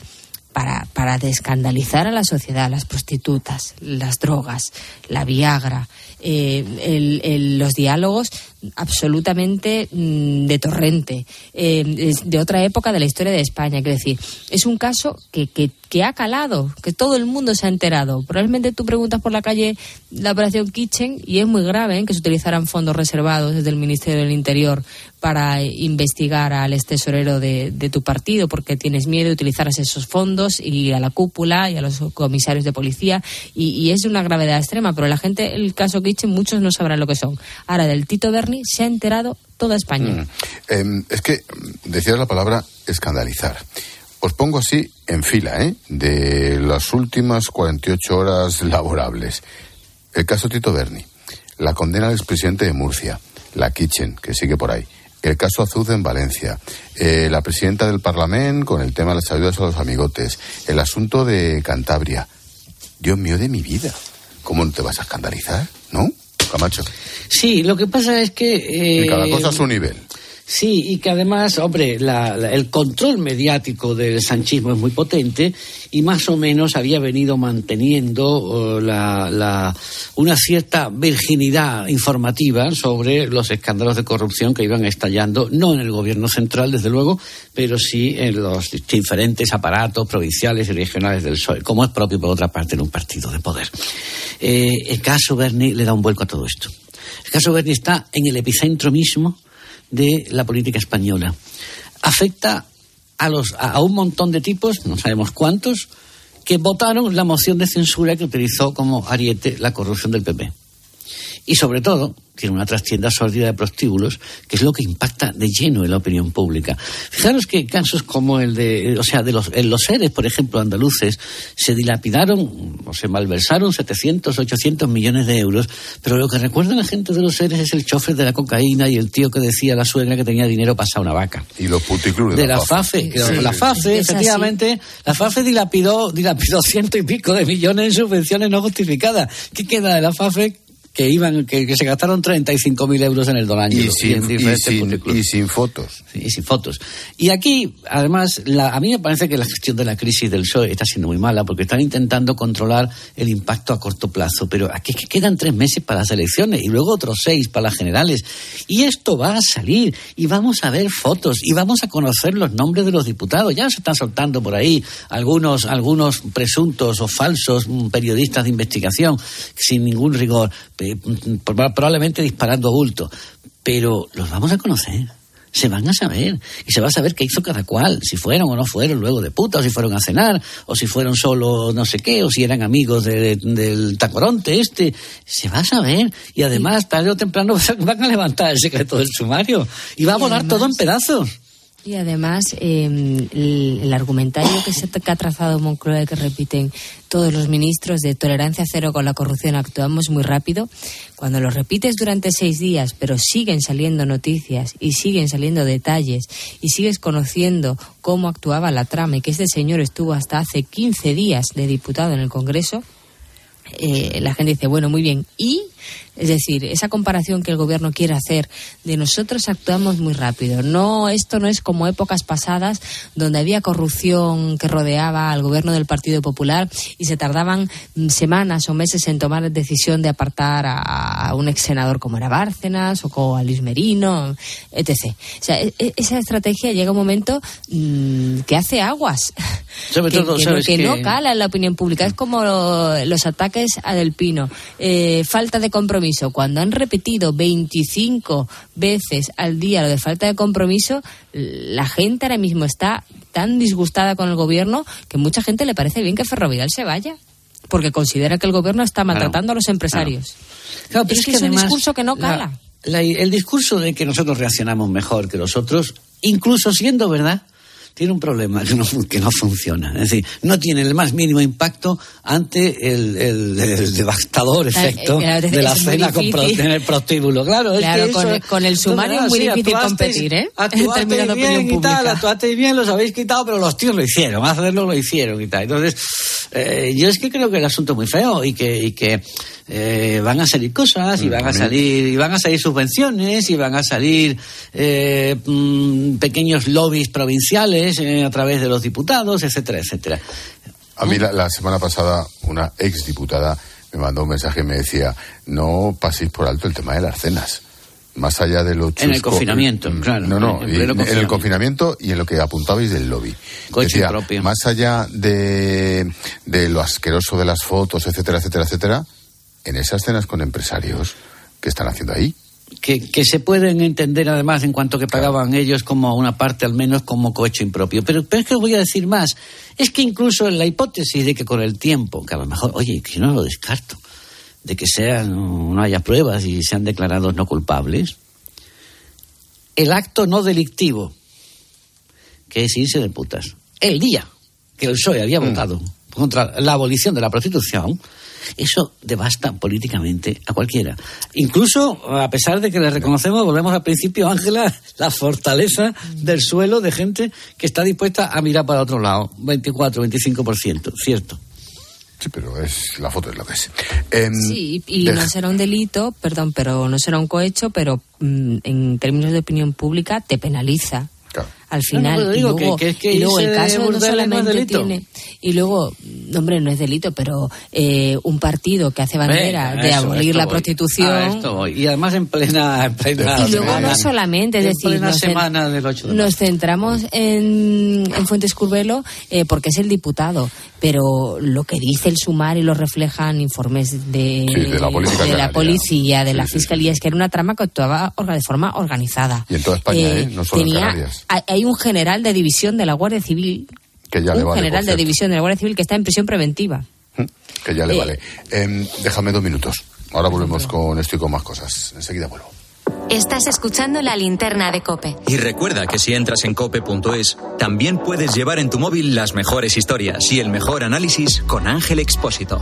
para, para descandalizar a la sociedad, las prostitutas, las drogas, la Viagra, eh, los diálogos absolutamente mm, de torrente, eh, de otra época de la historia de España. Quiero decir, es un caso que, que, que, ha calado, que todo el mundo se ha enterado. Probablemente tú preguntas por la calle la operación Kitchen y es muy grave ¿eh? que se utilizaran fondos reservados desde el Ministerio del Interior para investigar al ex tesorero de, tu partido porque tienes miedo de utilizar esos fondos y a la cúpula y a los comisarios de policía y, es una gravedad extrema. Pero la gente, el caso Kitchen, muchos no sabrán lo que son. Ahora, del Tito Berni se ha enterado toda España. Mm. Em, es que decías la palabra escandalizar. Os pongo así en fila, ¿eh? De las últimas 48 horas laborables. El caso Tito Berni, la condena al expresidente de Murcia, la Kitchen, que sigue por ahí, el caso Azuz en Valencia, eh, la presidenta del Parlamento con el tema de las ayudas a los amigotes, el asunto de Cantabria. Dios mío de mi vida, ¿cómo no te vas a escandalizar? ¿No? Camacho. Sí, lo que pasa es que... Eh, cada cosa a su nivel. Sí, y que además, hombre, el control mediático del sanchismo es muy potente y más o menos había venido manteniendo la, una cierta virginidad informativa sobre los escándalos de corrupción que iban estallando, no en el gobierno central, desde luego, pero sí en los diferentes aparatos provinciales y regionales del PSOE, como es propio, por otra parte, en un partido de poder. Eh, el caso Berni le da un vuelco a todo esto. El caso Berni está en el epicentro mismo de la política española. Afecta a, los, a un montón de tipos, no sabemos cuántos, que votaron la moción de censura que utilizó como ariete la corrupción del PP. Y sobre todo, tiene una trastienda sórdida de prostíbulos, que es lo que impacta de lleno en la opinión pública. Fijaros que casos como el de, o sea, de los, en los seres, por ejemplo, andaluces, se dilapidaron o se malversaron 700, 800 millones de euros, pero lo que recuerda la gente de los seres es el chofer de la cocaína y el tío que decía a la suegra que tenía dinero para una vaca. Y los puticlubes de, la, FAFE. la FAFE, efectivamente, la FAFE dilapidó, dilapidó ciento y pico de millones en subvenciones no justificadas. ¿Qué queda de la FAFE? Que iban que, se gastaron 35.000 euros en el Donaño. Y, sin, y, sin, fotos. y sin fotos. Y aquí, además, la, a mí me parece que la gestión de la crisis del PSOE está siendo muy mala porque están intentando controlar el impacto a corto plazo. Pero aquí que quedan tres meses para las elecciones y luego otros seis para las generales. Y esto va a salir y vamos a ver fotos y vamos a conocer los nombres de los diputados. Ya se están soltando por ahí algunos, algunos presuntos o falsos periodistas de investigación sin ningún rigor eh, probablemente disparando a bulto, pero los vamos a conocer. Se van a saber y se va a saber qué hizo cada cual, si fueron o no fueron luego de puta, o si fueron a cenar, o si fueron solo no sé qué, o si eran amigos del tacoronte este. Se va a saber y además tarde o temprano van a levantar el secreto del sumario y va a volar todo en pedazos. Y además, em, el, argumentario que, se, que ha trazado Moncloa, que repiten todos los ministros de tolerancia cero con la corrupción, actuamos muy rápido. Cuando lo repites durante seis días, pero siguen saliendo noticias y siguen saliendo detalles y sigues conociendo cómo actuaba la trama y que este señor estuvo hasta hace 15 días de diputado en el Congreso, eh, la gente dice, bueno, muy bien, ¿y? Es decir, esa comparación que el gobierno quiere hacer de nosotros actuamos muy rápido. No, esto no es como épocas pasadas donde había corrupción que rodeaba al gobierno del Partido Popular y se tardaban mm, semanas o meses en tomar la decisión de apartar a, un ex senador como era Bárcenas o como a Luis Merino, etc. O sea, e, e, esa estrategia llega un momento mm, que hace aguas. Que, que, no cala en la opinión pública. Es como los ataques a Del Pino. Eh, falta de compromiso cuando han repetido 25 veces al día lo de falta de compromiso, la gente ahora mismo está tan disgustada con el gobierno que mucha gente le parece bien que Ferrovial se vaya porque considera que el gobierno está maltratando a los empresarios. Claro. es, que, es, un discurso que no cala. el discurso de que nosotros reaccionamos mejor que los otros, incluso siendo verdad, tiene un problema que no, que no funciona. Es decir, no tiene el más mínimo impacto ante el, devastador efecto de la cena con el prostíbulo. Claro, claro con, el, sumario es muy difícil competir, ¿eh? Actuaste bien y tal, actuaste bien, los habéis quitado, pero los tíos lo hicieron, hacerlo lo hicieron y tal. Entonces, eh, yo es que creo que el asunto es muy feo y que, y que eh, van a salir cosas y van a salir y van a salir subvenciones y van a salir eh, mm, pequeños lobbies provinciales eh, a través de los diputados, etcétera, etcétera. A mí la, semana pasada una ex diputada me mandó un mensaje y me decía no paséis por alto el tema de las cenas más allá de lo chusco, En el confinamiento, mm, claro. No, no, en, el confinamiento y en lo que apuntabais del lobby. Decía, más allá de, de lo asqueroso de las fotos, etcétera, etcétera, etcétera, en esas cenas con empresarios, ¿qué están haciendo ahí? Que, que, se pueden entender además en cuanto que pagaban ellos como una parte al menos como cohecho impropio. Pero, pero es que os voy a decir más. Es que incluso en la hipótesis de que con el tiempo, que a lo mejor, oye, que no lo descarto, de que sean, no haya pruebas y sean declarados no culpables, el acto no delictivo, que es irse de putas, el día que el PSOE había mm. votado contra la abolición de la prostitución, eso devasta políticamente a cualquiera. Incluso, a pesar de que le reconocemos, volvemos al principio, Ángela, la fortaleza del suelo de gente que está dispuesta a mirar para otro lado. 24, 25%, cierto. Sí, pero es la foto es lo que es. Em, sí, y no será un delito, perdón, pero no será un cohecho, pero mm, en términos de opinión pública te penaliza al final. y luego, el caso no solamente tiene. Y luego, hombre, no es delito, pero eh, un partido que hace bandera de abolir la prostitución. Y además en plena. y luego no solamente, es decir, nos, semana del 8 nos centramos en, en Fuentes Curvelo eh, porque es el diputado, pero lo que dice el sumar y lo reflejan informes de, de la, de la policía, de la fiscalía, es que era una trama que actuaba de forma organizada. Y en toda España, ¿eh? no solo en Canarias un general de división de la Guardia Civil. Que ya un general de división de la Guardia Civil que está en prisión preventiva. Mm, que ya le eh, vale. Em, déjame dos minutos. Ahora volvemos con esto y con más cosas. Enseguida vuelvo. Estás escuchando la linterna de Cope. Y recuerda que si entras en cope.es, también puedes llevar en tu móvil las mejores historias y el mejor análisis con Ángel Expósito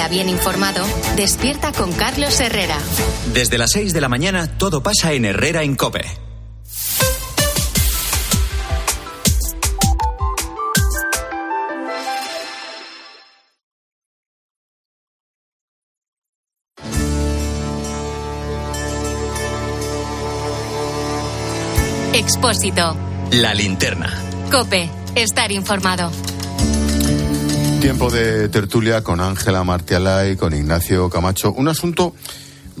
bien informado, despierta con Carlos Herrera. Desde las 6 de la mañana todo pasa en Herrera en Cope. Expósito. La linterna. Cope. Estar informado. Tiempo de tertulia con Ángela Martialay, con Ignacio Camacho. Un asunto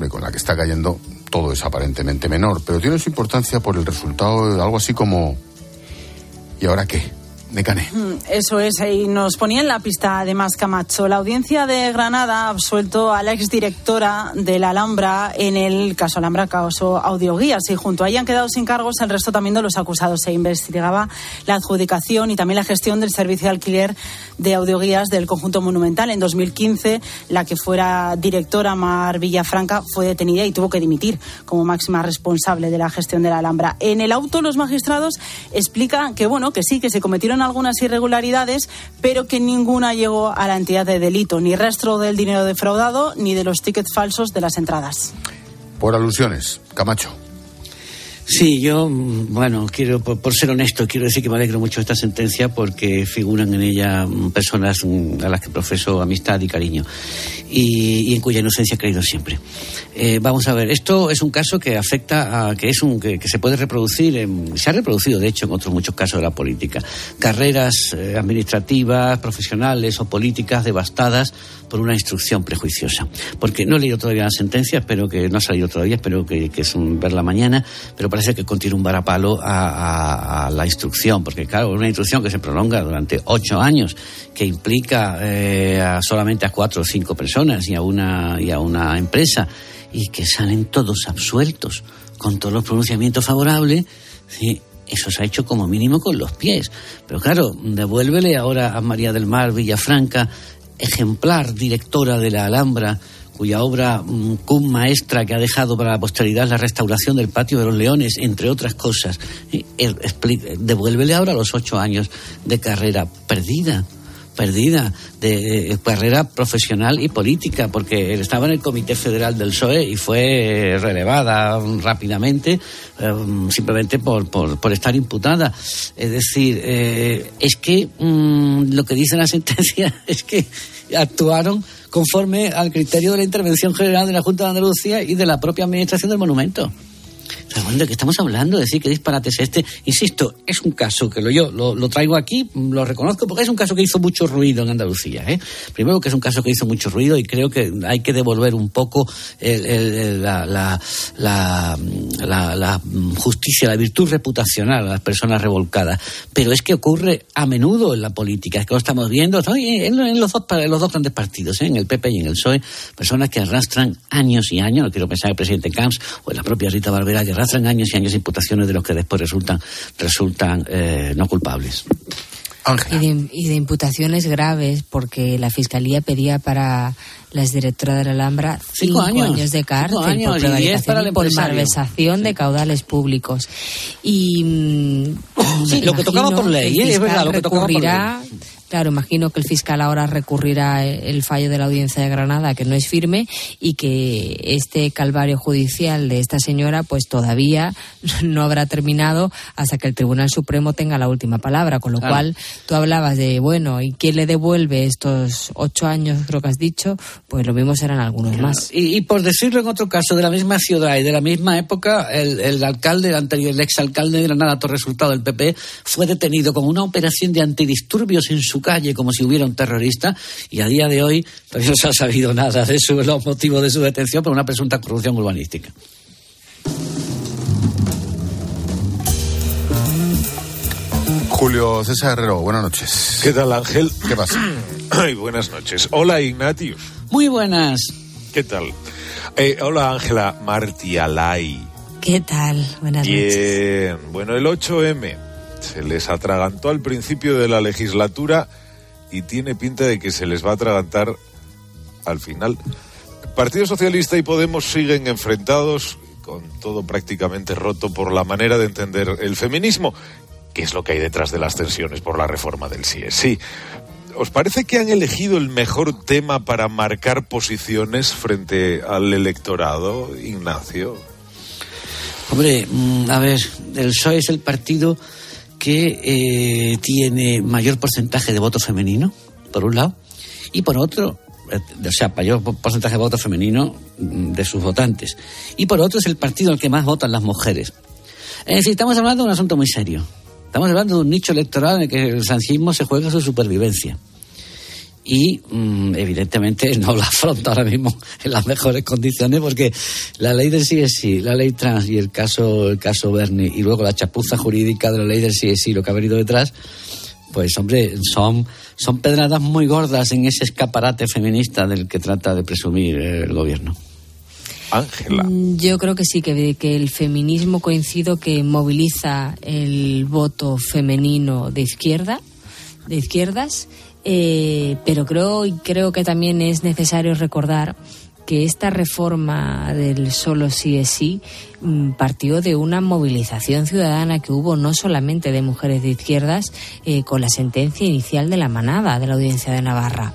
con la que está cayendo todo es aparentemente menor, pero tiene su importancia por el resultado de algo así como ¿y ahora qué? Necane. Mm, Eso es, y nos ponía en la pista además Camacho. La audiencia de Granada ha absuelto a la exdirectora de la Alhambra en el caso Alhambra, caso Audioguías, y junto a ella han quedado sin cargos el resto también de los acusados. Se investigaba la adjudicación y también la gestión del servicio de alquiler de audioguías del conjunto monumental. En 2015, la que fuera directora, Mar Villafranca, fue detenida y tuvo que dimitir como máxima responsable de la gestión de la Alhambra. En el auto, los magistrados explican que, bueno, que sí, que se cometieron algunas irregularidades, pero que ninguna llegó a la entidad de delito, ni rastro del dinero defraudado, ni de los tickets falsos de las entradas. Por alusiones, Camacho. Sí, yo, mm, bueno, quiero, por, por ser honesto, quiero decir que me alegro mucho de esta sentencia porque figuran en ella mm, personas mm, a las que profeso amistad y cariño y, y en cuya inocencia he creído siempre. Eh, vamos a ver, esto es un caso que afecta a, que es un, que, se puede reproducir, en- se ha reproducido de hecho en otros muchos casos de la política. Carreras eh, administrativas, profesionales o políticas devastadas por una instrucción prejuiciosa. Porque no he leído todavía la sentencia, espero que no ha salido todavía, espero que, que es un, verla mañana, pero parece que contiene un varapalo a, a- a la instrucción, porque claro, una instrucción que se prolonga durante ocho años, que implica eh, a solamente a cuatro o cinco personas y a una, y a una empresa, y que salen todos absueltos con todos los pronunciamientos favorables, eso se ha hecho como mínimo con los pies. Pero claro, devuélvele ahora a María del Mar Villafranca, ejemplar directora de la Alhambra, cuya obra mm, cum maestra que ha dejado para la posteridad la restauración del patio de los leones, entre otras cosas. Eh, devuélvele ahora los ocho años de carrera perdida perdida de carrera profesional y política, porque estaba en el Comité Federal del PSOE y fue relevada rápidamente eh, simplemente por, por, por estar imputada. Es decir, eh, es que mm, lo que dice la sentencia es que actuaron conforme al criterio de la intervención general de la Junta de Andalucía y de la propia administración del monumento. ¿De qué estamos hablando? Decir que disparate es este. Insisto, es un caso que lo, yo lo, traigo aquí, lo reconozco, porque es un caso que hizo mucho ruido en Andalucía. ¿eh? Primero que es un caso que hizo mucho ruido y creo que hay que devolver un poco la, justicia, la virtud reputacional a las personas revolcadas. Pero es que ocurre a menudo en la política, es que lo estamos viendo en, los, dos, en los dos grandes partidos, ¿eh? en el PP y en el PSOE, personas que arrastran años y años, no quiero pensar en el presidente Camps o en la propia Rita Barbera, que arrastran años y años de imputaciones de los que después resultan, resultan eh, no culpables. Y de, y de imputaciones graves, porque la Fiscalía pedía para la exdirectora de la Alhambra Cinco cinco, años. años. de cárcel años por y diez prevaricación y por malversación de caudales públicos. Y Sí, me lo que tocaba por ley, ¿eh? Es verdad, lo que tocaba por recurrirá Claro, imagino que el fiscal ahora recurrirá el fallo de la audiencia de Granada, que no es firme, y que este calvario judicial de esta señora, pues todavía no habrá terminado hasta que el Tribunal Supremo tenga la última palabra. Con lo cual, tú hablabas de, bueno, ¿y quién le devuelve estos ocho años, creo que has dicho? Pues lo mismo serán algunos más. Y, por decirlo en otro caso, de la misma ciudad y de la misma época, el, el alcalde, el anterior, el exalcalde de Granada, todo resultado del PP, fue detenido con una operación de antidisturbios en su calle, como si hubiera un terrorista, y a día de hoy todavía no se ha sabido nada de su, los motivos de su detención por una presunta corrupción urbanística. Julio César Herrero, buenas noches. ¿Qué tal, Ángel? ¿Qué pasa? Ay, buenas noches. Hola, Ignatius. Muy buenas. ¿Qué tal? Eh, hola, Ángela Martialay. ¿Qué tal? Buenas noches. Bien. Bueno, el 8M se les atragantó al principio de la legislatura y tiene pinta de que se les va a atragantar al final. Partido Socialista y Podemos siguen enfrentados con todo prácticamente roto por la manera de entender el feminismo, que es lo que hay detrás de las tensiones por la reforma del CIE. ¿Os parece que han elegido el mejor tema para marcar posiciones frente al electorado, Ignacio? Hombre, mm, a ver, el PSOE es el partido que eh, tiene mayor porcentaje de voto femenino, por un lado, y por otro, eh, o sea, mayor porcentaje de voto femenino mm, de sus votantes. Y por otro es el partido al que más votan las mujeres. Es decir, estamos hablando de un asunto muy serio. Estamos hablando de un nicho electoral en el que el sancismo se juega su supervivencia. Y mm, evidentemente no la afronta ahora mismo en las mejores condiciones porque la ley del CSI, la ley trans y el caso, el caso Bernie y luego la chapuza jurídica de la ley del CSI, lo que ha venido detrás, pues hombre, son, son pedradas muy gordas en ese escaparate feminista del que trata de presumir el gobierno. Ángela. Mm, yo creo que sí, que, que el feminismo coincido que moviliza el voto femenino de izquierda, de izquierdas, eh, pero creo, creo que también es necesario recordar que esta reforma del solo sí es sí mm, partió de una movilización ciudadana que hubo no solamente de mujeres de izquierdas eh, con la sentencia inicial de la manada de la audiencia de Navarra.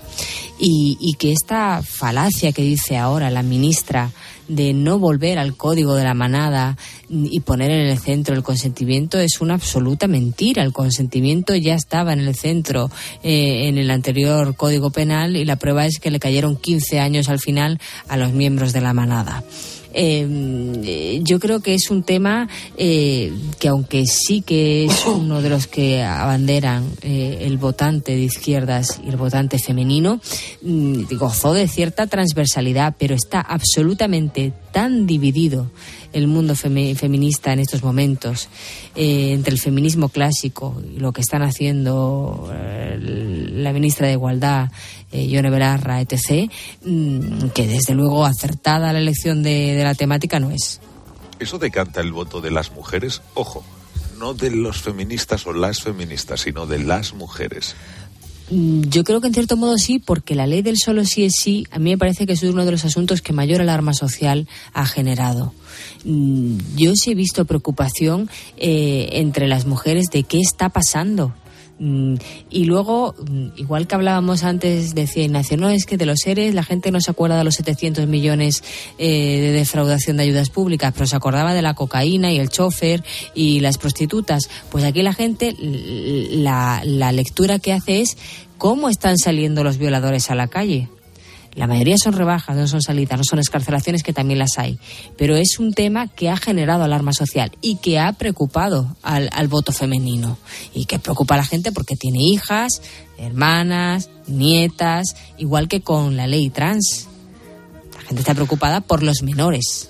Y, y que esta falacia que dice ahora la ministra de no volver al código de la manada y poner en el centro el consentimiento es una absoluta mentira. El consentimiento ya estaba en el centro eh, en el anterior código penal y la prueba es que le cayeron 15 años al final a los miembros de la manada. Eh, yo creo que es un tema eh, que aunque sí que es uno de los que abanderan eh, el votante de izquierdas y el votante femenino, mm, gozó de cierta transversalidad, pero está absolutamente tan dividido el mundo feminista en estos momentos eh, entre el feminismo clásico y lo que están haciendo eh, la ministra de Igualdad, eh, Yone Belarra, etc., mm, que desde luego acertada la elección de, de la temática no es. Eso decanta el voto de las mujeres, ojo, no de los feministas o las feministas, sino de las mujeres. Mm, yo creo que en cierto modo sí, porque la ley del solo sí es sí, a mí me parece que es uno de los asuntos que mayor alarma social ha generado. Mm, yo sí he visto preocupación eh, entre las mujeres de qué está pasando Mm, y luego, mm, igual que hablábamos antes, decía Ignacio, no, es que de los seres la gente no se acuerda de los 700 millones eh, de defraudación de ayudas públicas, pero se acordaba de la cocaína y el chofer y las prostitutas. Pues aquí la gente, la, la lectura que hace es cómo están saliendo los violadores a la calle. La mayoría son rebajas, no son salidas, no son escarcelaciones, que también las hay. Pero es un tema que ha generado alarma social y que ha preocupado al, voto femenino. Y que preocupa a la gente porque tiene hijas, hermanas, nietas, igual que con la ley trans. La gente está preocupada por los menores.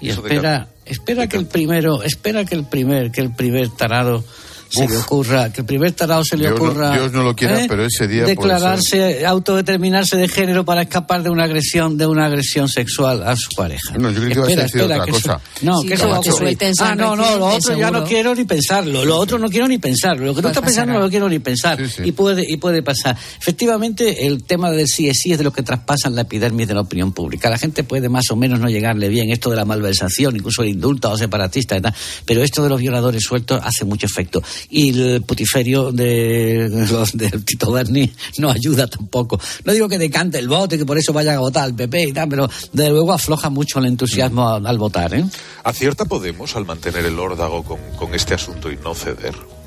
Y espera, espera que el primero, espera que el primer, que el primer tarado se le ocurra, que el primer tarado se le ocurra. Dios no lo quiera, ¿eh? pero ese día. Declararse, autodeterminarse de género para escapar de una agresión, de una agresión sexual a su pareja. No, yo creo que iba a decir otra cosa. no, que eso va a ocurrir. Ah, no, no, lo otro ya no quiero ni pensarlo. Lo otro no quiero ni pensarlo. Lo que tú estás pensando no lo quiero ni pensar. Y puede, y puede pasar. Efectivamente, el tema del sí es sí es de los que traspasan la epidermis de la opinión pública. La gente puede más o menos no llegarle bien esto de la malversación, incluso el indulto o separatista y tal. Pero esto de los violadores sueltos hace mucho efecto. Y el putiferio de los del Tito Berni no ayuda tampoco. No digo que decante el voto y que por eso vayan a votar al PP y tal, pero desde luego afloja mucho el entusiasmo al, votar. ¿eh? ¿Acierta Podemos al mantener el órdago con este asunto y no ceder?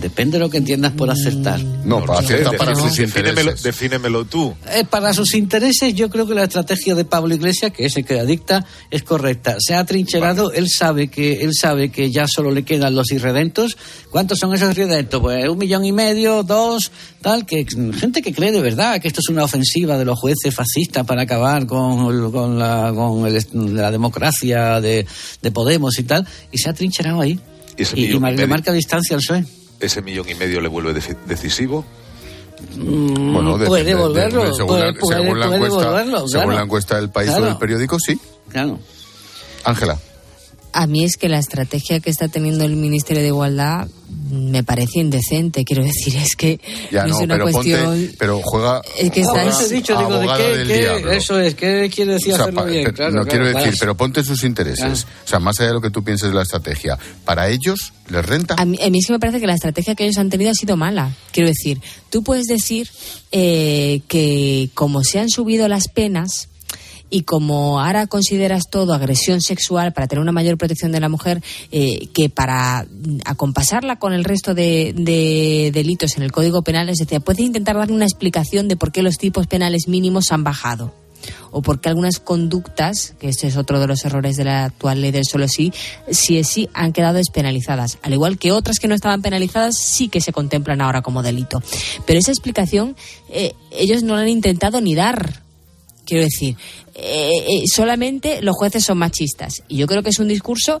Depende de lo que entiendas por acertar. No, para acierta para sus intereses. defínemelo tú. Eh, para sus intereses, yo creo que la estrategia de Pablo Iglesias, que es el que la dicta, es correcta. Se ha trincherado, él sabe que él sabe que ya solo le quedan los irredentos. ¿Cuántos son esos irredentos? Pues un millón y medio, dos, tal, que gente que cree de verdad que esto es una ofensiva de los jueces fascistas para acabar con, con la, con el- la democracia de, de Podemos y tal, y se ha trincherado ahí. Y Y, marca distancia al PSOE. ¿Ese millón y medio le vuelve decisivo? Mm, Bueno, de- puede de- de- volverlo, de- según, puede, la, puede- según la puede encuesta, volverlo, según claro. la encuesta del país o Claro. del periódico, sí. Claro. Ángela. A mí es que la estrategia que está teniendo el Ministerio de Igualdad me parece indecente. Quiero decir, es que Ya no no, es una pero cuestión. ponte, pero juega, Es que juega está- Eso he dicho, digo, ¿de abogada qué, del qué- diablo. Eso es, ¿qué quiere decir O sea, hacerlo pa- bien? pero- Claro, no claro, quiero decir, para- pero ponte sus intereses. Claro. O sea, más allá de lo que tú pienses de la estrategia, para ellos les renta. A mí, a mí es que me parece que la estrategia que ellos han tenido ha sido mala. Quiero decir, tú puedes decir eh, que como se han subido las penas y como ahora consideras todo agresión sexual para tener una mayor protección de la mujer, eh, que para acompasarla con el resto de, de delitos en el Código Penal, es decir, puedes intentar darle una explicación de por qué los tipos penales mínimos han bajado o porque algunas conductas, que este es otro de los errores de la actual ley del solo sí, sí es sí han quedado despenalizadas, al igual que otras que no estaban penalizadas sí que se contemplan ahora como delito. Pero esa explicación eh, ellos no la han intentado ni dar. Quiero decir, eh, eh, solamente los jueces son machistas. Y yo creo que es un discurso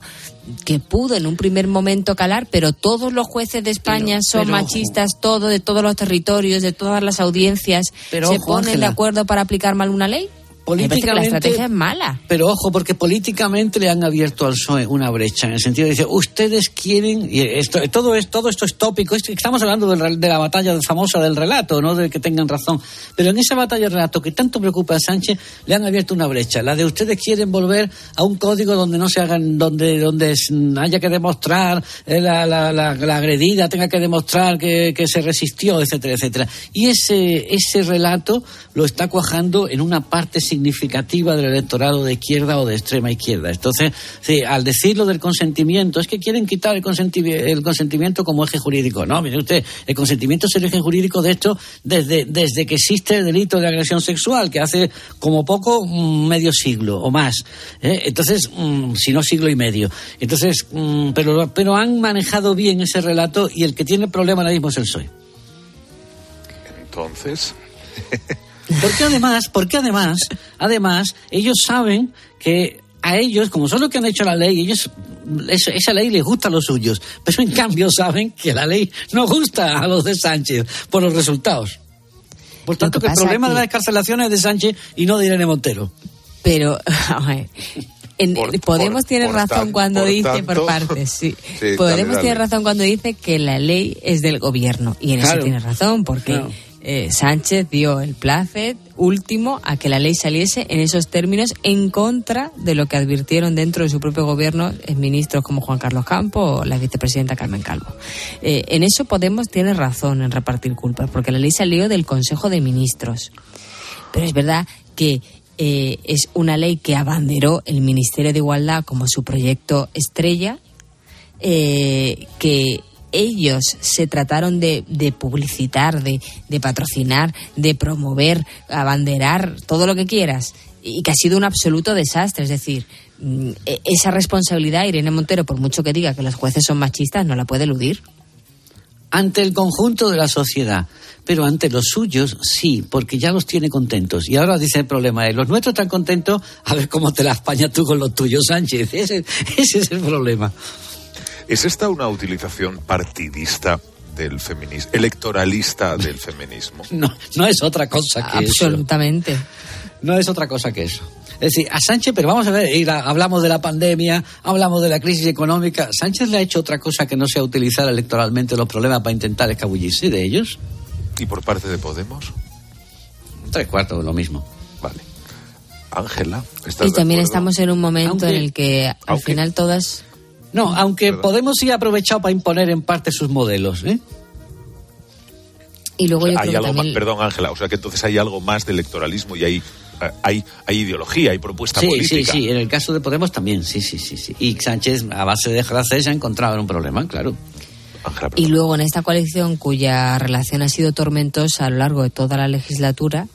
que pudo en un primer momento calar, pero todos los jueces de España Pero- son pero, machistas, todo de todos los territorios, de todas las audiencias. Pero, ¿Se ojo, ponen de acuerdo para aplicar mal una ley? Que la Políticamente- estrategia es mala. Pero ojo, porque políticamente le han abierto al PSOE una brecha, en el sentido de decir, ustedes quieren, y esto, todo, es, todo esto es tópico, estamos hablando del de la batalla famosa del relato, no de que tengan razón, pero en esa batalla del relato que tanto preocupa a Sánchez, le han abierto una brecha, la de ustedes quieren volver a un código donde no se hagan, donde, donde haya que demostrar, eh, la, la, la, la agredida tenga que demostrar que, que se resistió, etcétera, etcétera. Y ese, ese relato lo está cuajando en una parte significativa del electorado de izquierda o de extrema izquierda. Entonces, al decirlo del consentimiento, es que quieren quitar el, el consentimiento como eje jurídico. No, mire usted, el consentimiento es el eje jurídico de esto desde, desde que existe el delito de agresión sexual, que hace como poco mm, medio siglo o más. ¿eh? Entonces, mm, si no siglo y medio. Entonces, mm, pero, pero han manejado bien ese relato y el que tiene el problema ahora mismo es el PSOE. Entonces, Porque además, porque además, además, ellos saben que a ellos, como son los que han hecho la ley, ellos esa, esa ley les gusta a los suyos, pero en cambio saben que la ley no gusta a los de Sánchez por los resultados. Por Lo tanto, que que el problema que- de la descarcelación es de Sánchez y no de Irene Montero. Pero, a ver, en- Por- Podemos por- tiene por razón tan- cuando por dice, tanto- por partes, sí. Sí, dale, Podemos dale. tiene razón cuando dice que la ley es del gobierno. Y en Claro. eso tiene razón, porque Claro. Eh, Sánchez dio el placet último a que la ley saliese en esos términos en contra de lo que advirtieron dentro de su propio gobierno eh, ministros como Juan Carlos Campo o la vicepresidenta Carmen Calvo. Eh, en eso Podemos tiene razón en repartir culpas, porque la ley salió del Consejo de Ministros. Pero es verdad que es una ley que abanderó el Ministerio de Igualdad como su proyecto estrella, eh, que ellos se trataron de, de publicitar, de, de patrocinar, de promover, abanderar, todo lo que quieras, y que ha sido un absoluto desastre. Es decir, mm, e- esa responsabilidad, Irene Montero, por mucho que diga que los jueces son machistas, no la puede eludir. ante el conjunto de la sociedad, pero ante los suyos sí, porque ya los tiene contentos. Y ahora dice el problema es, los nuestros están contentos, a ver cómo te la españas tú con los tuyos, Sánchez. Ese es el problema. ¿Es esta una utilización partidista del feminismo, electoralista del feminismo? No, no es otra cosa que eso. Absolutamente. No es otra cosa que eso. Es decir, a Sánchez, pero vamos a ver, y la- hablamos de la pandemia, hablamos de la crisis económica. ¿Sánchez le ha hecho otra cosa que no sea utilizar electoralmente los problemas para intentar escabullirse de ellos? ¿Y por parte de Podemos? Tres cuartos, lo mismo. Vale. Ángela, ¿estás Y también estamos en un momento Aunque- en el que al aunque- final todas No, aunque Podemos sí ha aprovechado para imponer en parte sus modelos, ¿eh? Y luego yo hay creo que algo también... más, perdón Ángela, o sea que entonces hay algo más de electoralismo y hay, hay, hay ideología, hay propuesta Sí, sí, política. sí, en el caso de Podemos también, sí, sí, sí, sí. Y Sánchez, a base de frases, se ha encontrado en un problema, claro. Y luego en esta coalición cuya relación ha sido tormentosa a lo largo de toda la legislatura,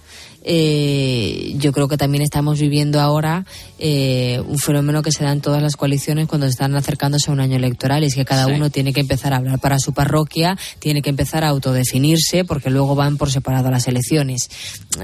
eh, yo creo que también estamos viviendo ahora eh, un fenómeno que se da en todas las coaliciones cuando están acercándose a un año electoral y es que cada Sí. uno tiene que empezar a hablar para su parroquia, tiene que empezar a autodefinirse porque luego van por separado a las elecciones.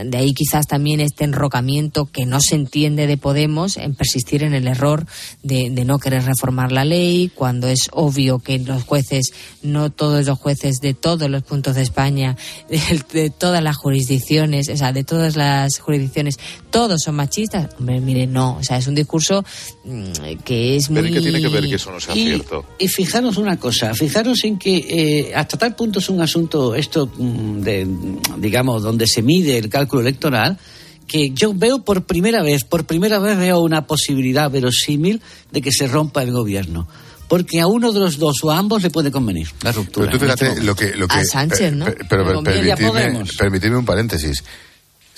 De ahí quizás también este enrocamiento que no se entiende de Podemos en persistir en el error de, de no querer reformar la ley cuando es obvio que los jueces, no todos los jueces de todos los puntos de España, de, de todas las jurisdicciones, o sea, de todas las jurisdicciones, todos son machistas. Hombre, mire, no, o sea, es un discurso mm, que es muy... Pero ¿y qué tiene que ver que eso no sea Y- cierto? Y fijaros una cosa, fijaros en que eh, hasta tal punto es un asunto esto mm, de, digamos, donde se mide el cálculo electoral, que yo veo por primera vez, por primera vez veo una posibilidad verosímil de que se rompa el gobierno. Porque a uno de los dos o a ambos le puede convenir la ruptura. Pero tú este fíjate lo que... Lo que A Sánchez, ¿no? permitidme, permitidme un paréntesis.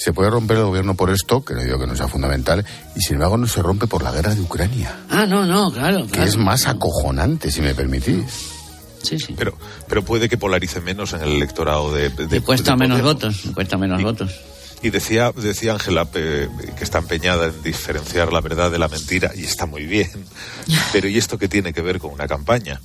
Se puede romper el gobierno por esto, que no digo que no sea fundamental, y sin embargo no se rompe por la guerra de Ucrania, Ah, no, no, claro. que claro. es más acojonante, si me permitís. Sí, sí. Pero, pero puede que polarice menos en el electorado de, cuesta de menos Podemos. votos, cuesta menos votos. Y decía decía Ángela eh, que está empeñada en diferenciar la verdad de la mentira y está muy bien. Pero ¿y esto qué tiene que ver con una campaña?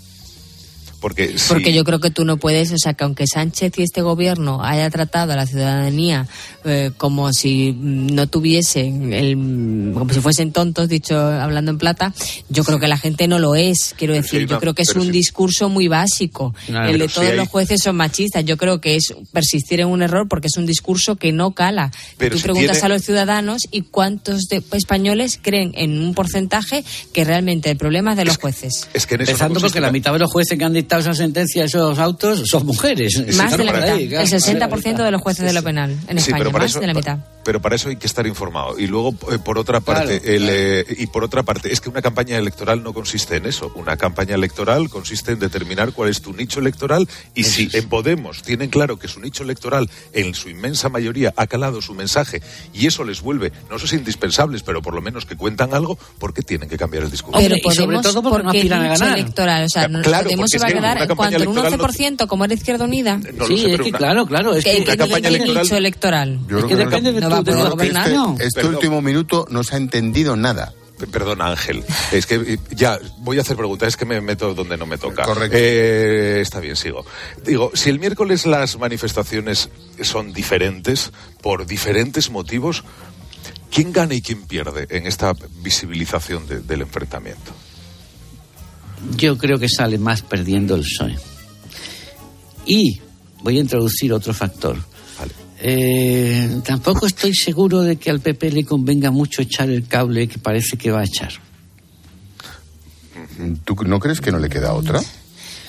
Porque, si- Porque yo creo que tú no puedes, o sea, que aunque Sánchez y este gobierno haya tratado a la ciudadanía eh, como si mm, no tuviesen, el, como si fuesen tontos, dicho hablando en plata, yo creo que la gente no lo es. Quiero decir, sí, yo no, creo que es un sí. discurso muy básico. El de todos sí hay- los jueces son machistas. Yo creo que es persistir en un error porque es un discurso que no cala. Pero tú si preguntas tiene- a los ciudadanos y cuántos de- españoles creen en un porcentaje que realmente el problema es de los jueces. es que en eso Empezando porque la mitad de los jueces que han dictado esa sentencia, esos autos, son mujeres. Más de la Por mitad. el 60% de los jueces de lo penal en España, más eso- de la mitad. Pero para eso hay que estar informado. Y luego, eh, por otra parte, Claro, el, eh, y por otra parte, es que una campaña electoral no consiste en eso. Una campaña electoral consiste en determinar cuál es tu nicho electoral y si en Podemos tienen claro que su nicho electoral, en su inmensa mayoría, ha calado su mensaje y eso les vuelve, no sé si indispensables, pero por lo menos que cuentan algo, ¿por qué tienen que cambiar el discurso? Pero y sobre todo porque no porque aspiran a nicho ganar. electoral, o sea, no- Claro, Podemos porque se va a es que quedar una en campaña cuanto en un electoral no- 11% como era Izquierda Unida. No sí, sé, es que una- claro, claro. Es ¿Qué, que, una campaña qué electoral- nicho electoral? Yo Es creo que no- depende de no de este, no. este Perdón. último minuto no se ha entendido nada. P- Perdona, Ángel. Es que eh, ya voy a hacer preguntas, es que me meto donde no me toca. Correcto. Eh, está bien, sigo. Digo, si el miércoles las manifestaciones son diferentes, por diferentes motivos, ¿quién gana y quién pierde en esta visibilización de- del enfrentamiento? yo creo que sale más perdiendo el PSOE. Y voy a introducir otro factor. Eh, tampoco estoy seguro de que al PP le convenga mucho echar el cable que parece que va a echar. ¿Tú no crees que no le queda otra?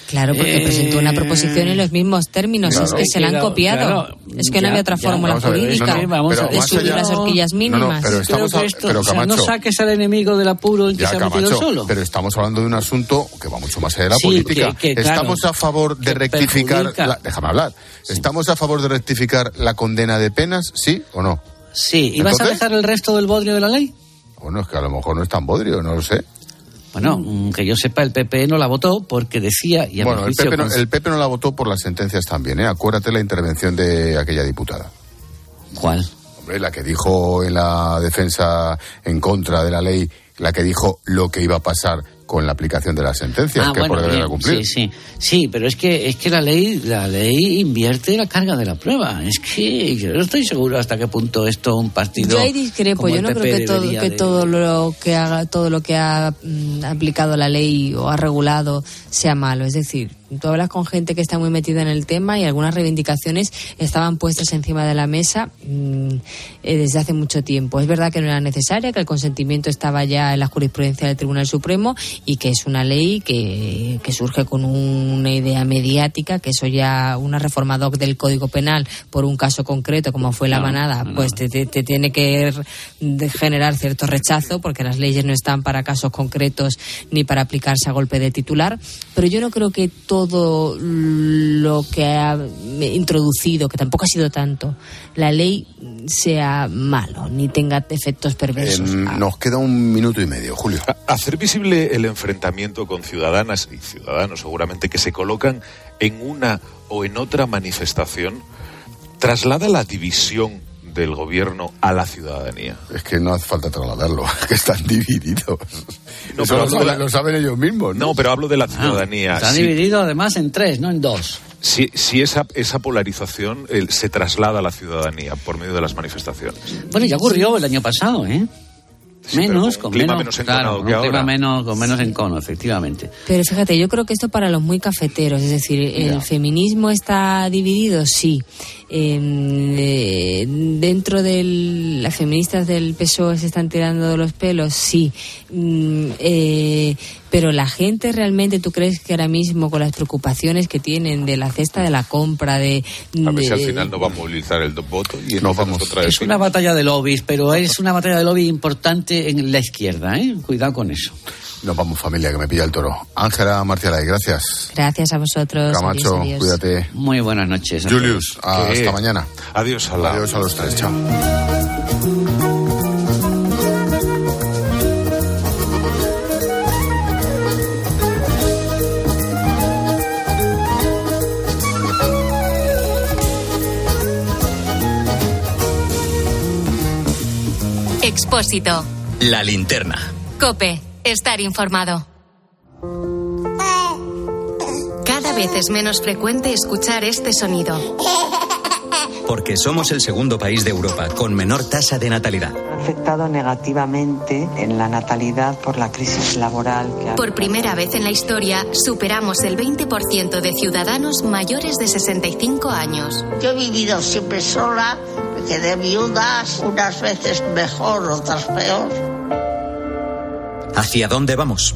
Claro, porque Eh, presentó una proposición en los mismos términos. Claro. Es que se la han Claro, copiado. claro. es que no había otra fórmula vamos a ver, jurídica no, no, vamos pero a ver. subir allá- las horquillas No, no, mínimas. pero estamos que a- esto, pero o sea, no Camacho, saques al enemigo del apuro en que Ya, se ha metido Camacho, solo. pero estamos hablando de un asunto que va mucho más allá de la Sí, política. que- que, claro, estamos a favor de rectificar. la- déjame hablar. ¿Estamos a favor de rectificar la condena de penas? ¿Sí o no? Sí, ¿y vas a dejar el resto del bodrio de la ley? Bueno, es que a lo mejor no es tan bodrio, no lo sé. Bueno, mm, que yo sepa, el PP no la votó porque decía... Y a Bueno, el juicio, PP, no, cons- el PP no la votó por las sentencias también, ¿eh? Acuérdate la intervención de aquella diputada. ¿Cuál? Hombre, la que dijo en la defensa en contra de la ley, la que dijo lo que iba a pasar con la aplicación de las sentencias, Ah, que bueno, por bien, cumplir. Sí, sí, sí, pero es que es que la ley la ley invierte la carga de la prueba. Es que yo no estoy seguro hasta qué punto esto un partido. Yo ahí discrepo, como yo no PP creo que todo, que de- todo lo que haga, todo lo que ha mm, aplicado la ley o ha regulado sea malo. Es decir, Tú hablas con gente que está muy metida en el tema y algunas reivindicaciones estaban puestas encima de la mesa mm, eh, desde hace mucho tiempo. Es verdad que no era necesaria, que el consentimiento estaba ya en la jurisprudencia del Tribunal Supremo y que es una ley que, que surge con una idea mediática, que eso ya una reforma doc del Código Penal por un caso concreto como fue la No, manada, no, pues te, te- te tiene que generar cierto rechazo porque las leyes no están para casos concretos ni para aplicarse a golpe de titular. Pero yo no creo que todo lo que ha introducido, que tampoco ha sido tanto, la ley sea malo ni tenga efectos perversos. Em, nos queda un minuto y medio, Julio. Hacer visible el enfrentamiento con ciudadanas y ciudadanos seguramente que se colocan en una o en otra manifestación traslada la división del gobierno a la ciudadanía. Es que no hace falta trasladarlo, es que están divididos. No, Eso pero lo, hablo de la- saben, lo saben ellos mismos, ¿no? No, pero hablo de la ciudadanía. Está Si- dividido además en tres, no en dos. Si, si esa, esa polarización eh, se traslada a la ciudadanía por medio de las manifestaciones. Bueno, ya ocurrió el año pasado, ¿eh? Menos, con clima menos, menos claro, un clima menos, con menos encono, efectivamente. Pero fíjate, yo creo que esto para los muy cafeteros, es decir, el Ya. feminismo está dividido, sí. Eh, dentro de las feministas del PSOE se están tirando de los pelos, sí. Mm, eh, pero la gente realmente, ¿tú crees que ahora mismo con las preocupaciones que tienen de la cesta de la compra, de... A ver si al final no va a movilizar el voto y nos vamos contra Es una batalla de lobbies, pero es una batalla de lobby importante en la izquierda, ¿eh? Cuidado con eso. Nos vamos, familia, que me pilla el toro. Ángela Marcialay, gracias. Gracias a vosotros. Camacho, adiós, adiós. cuídate. Muy buenas noches. Julius, hasta ¿Qué? mañana. Adiós a la... Adiós a los tres, chao. Expósito. La linterna. Cope. Estar informado. Cada vez es menos frecuente escuchar este sonido. Porque somos el segundo país de Europa con menor tasa de natalidad. Ha afectado negativamente en la natalidad por la crisis laboral que ha Por primera vez en la historia, superamos el 20% de ciudadanos mayores de 65 años. Yo he vivido siempre sola, me quedé viudas, unas veces mejor, otras peor. ¿Hacia dónde vamos?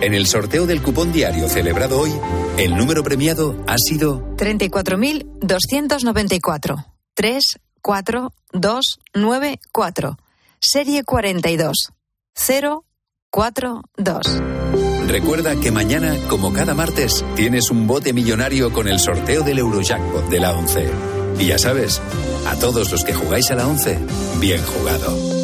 En el sorteo del cupón diario celebrado hoy, el número premiado ha sido 34.294. 3, 4, 2, 9, 4. Serie 42. 0, 4, 2. Recuerda que mañana, como cada martes, tienes un bote millonario con el sorteo del Eurojackpot de la 11. Y ya sabes, a todos los que jugáis a la 11, bien jugado.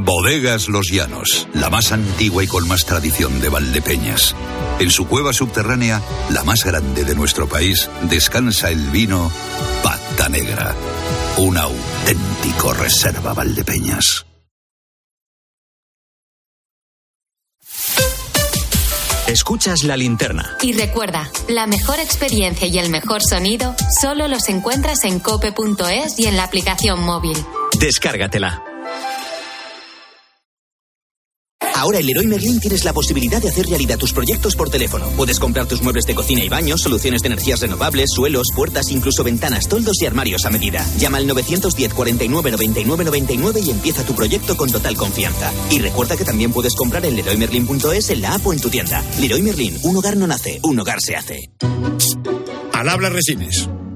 Bodegas Los Llanos, la más antigua y con más tradición de Valdepeñas. En su cueva subterránea, la más grande de nuestro país, descansa el vino Pata Negra, un auténtico reserva Valdepeñas. Escuchas la linterna. Y recuerda, la mejor experiencia y el mejor sonido solo los encuentras en cope.es y en la aplicación móvil. Descárgatela. Ahora en Leroy Merlin tienes la posibilidad de hacer realidad tus proyectos por teléfono. Puedes comprar tus muebles de cocina y baños, soluciones de energías renovables, suelos, puertas, incluso ventanas, toldos y armarios a medida. Llama al 910 49 99 99 y empieza tu proyecto con total confianza. Y recuerda que también puedes comprar en leroymerlin.es en la app o en tu tienda. Leroy Merlin, un hogar no nace, un hogar se hace. Al habla Resines.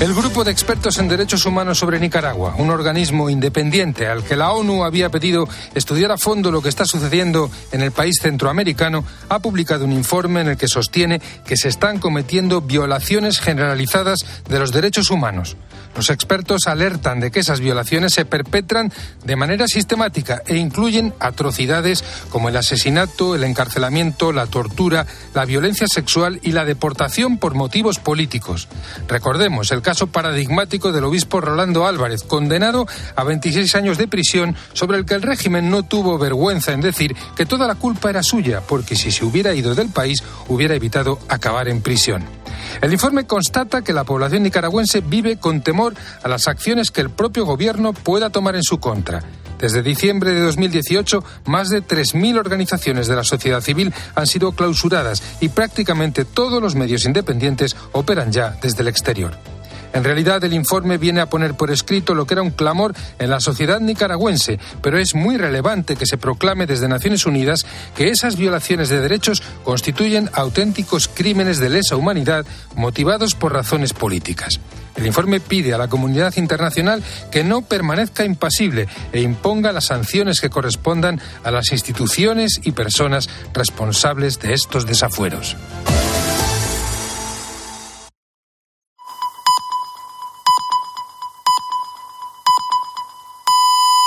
El Grupo de Expertos en Derechos Humanos sobre Nicaragua, un organismo independiente al que la ONU había pedido estudiar a fondo lo que está sucediendo en el país centroamericano, ha publicado un informe en el que sostiene que se están cometiendo violaciones generalizadas de los derechos humanos. Los expertos alertan de que esas violaciones se perpetran de manera sistemática e incluyen atrocidades como el asesinato, el encarcelamiento, la tortura, la violencia sexual y la deportación por motivos políticos. Recordemos el caso paradigmático del obispo Rolando Álvarez, condenado a 26 años de prisión, sobre el que el régimen no tuvo vergüenza en decir que toda la culpa era suya, porque si se hubiera ido del país hubiera evitado acabar en prisión. El informe constata que la población nicaragüense vive con temor a las acciones que el propio gobierno pueda tomar en su contra. Desde diciembre de 2018, más de 3.000 organizaciones de la sociedad civil han sido clausuradas y prácticamente todos los medios independientes operan ya desde el exterior. En realidad, el informe viene a poner por escrito lo que era un clamor en la sociedad nicaragüense, pero es muy relevante que se proclame desde Naciones Unidas que esas violaciones de derechos constituyen auténticos crímenes de lesa humanidad motivados por razones políticas. El informe pide a la comunidad internacional que no permanezca impasible e imponga las sanciones que correspondan a las instituciones y personas responsables de estos desafueros.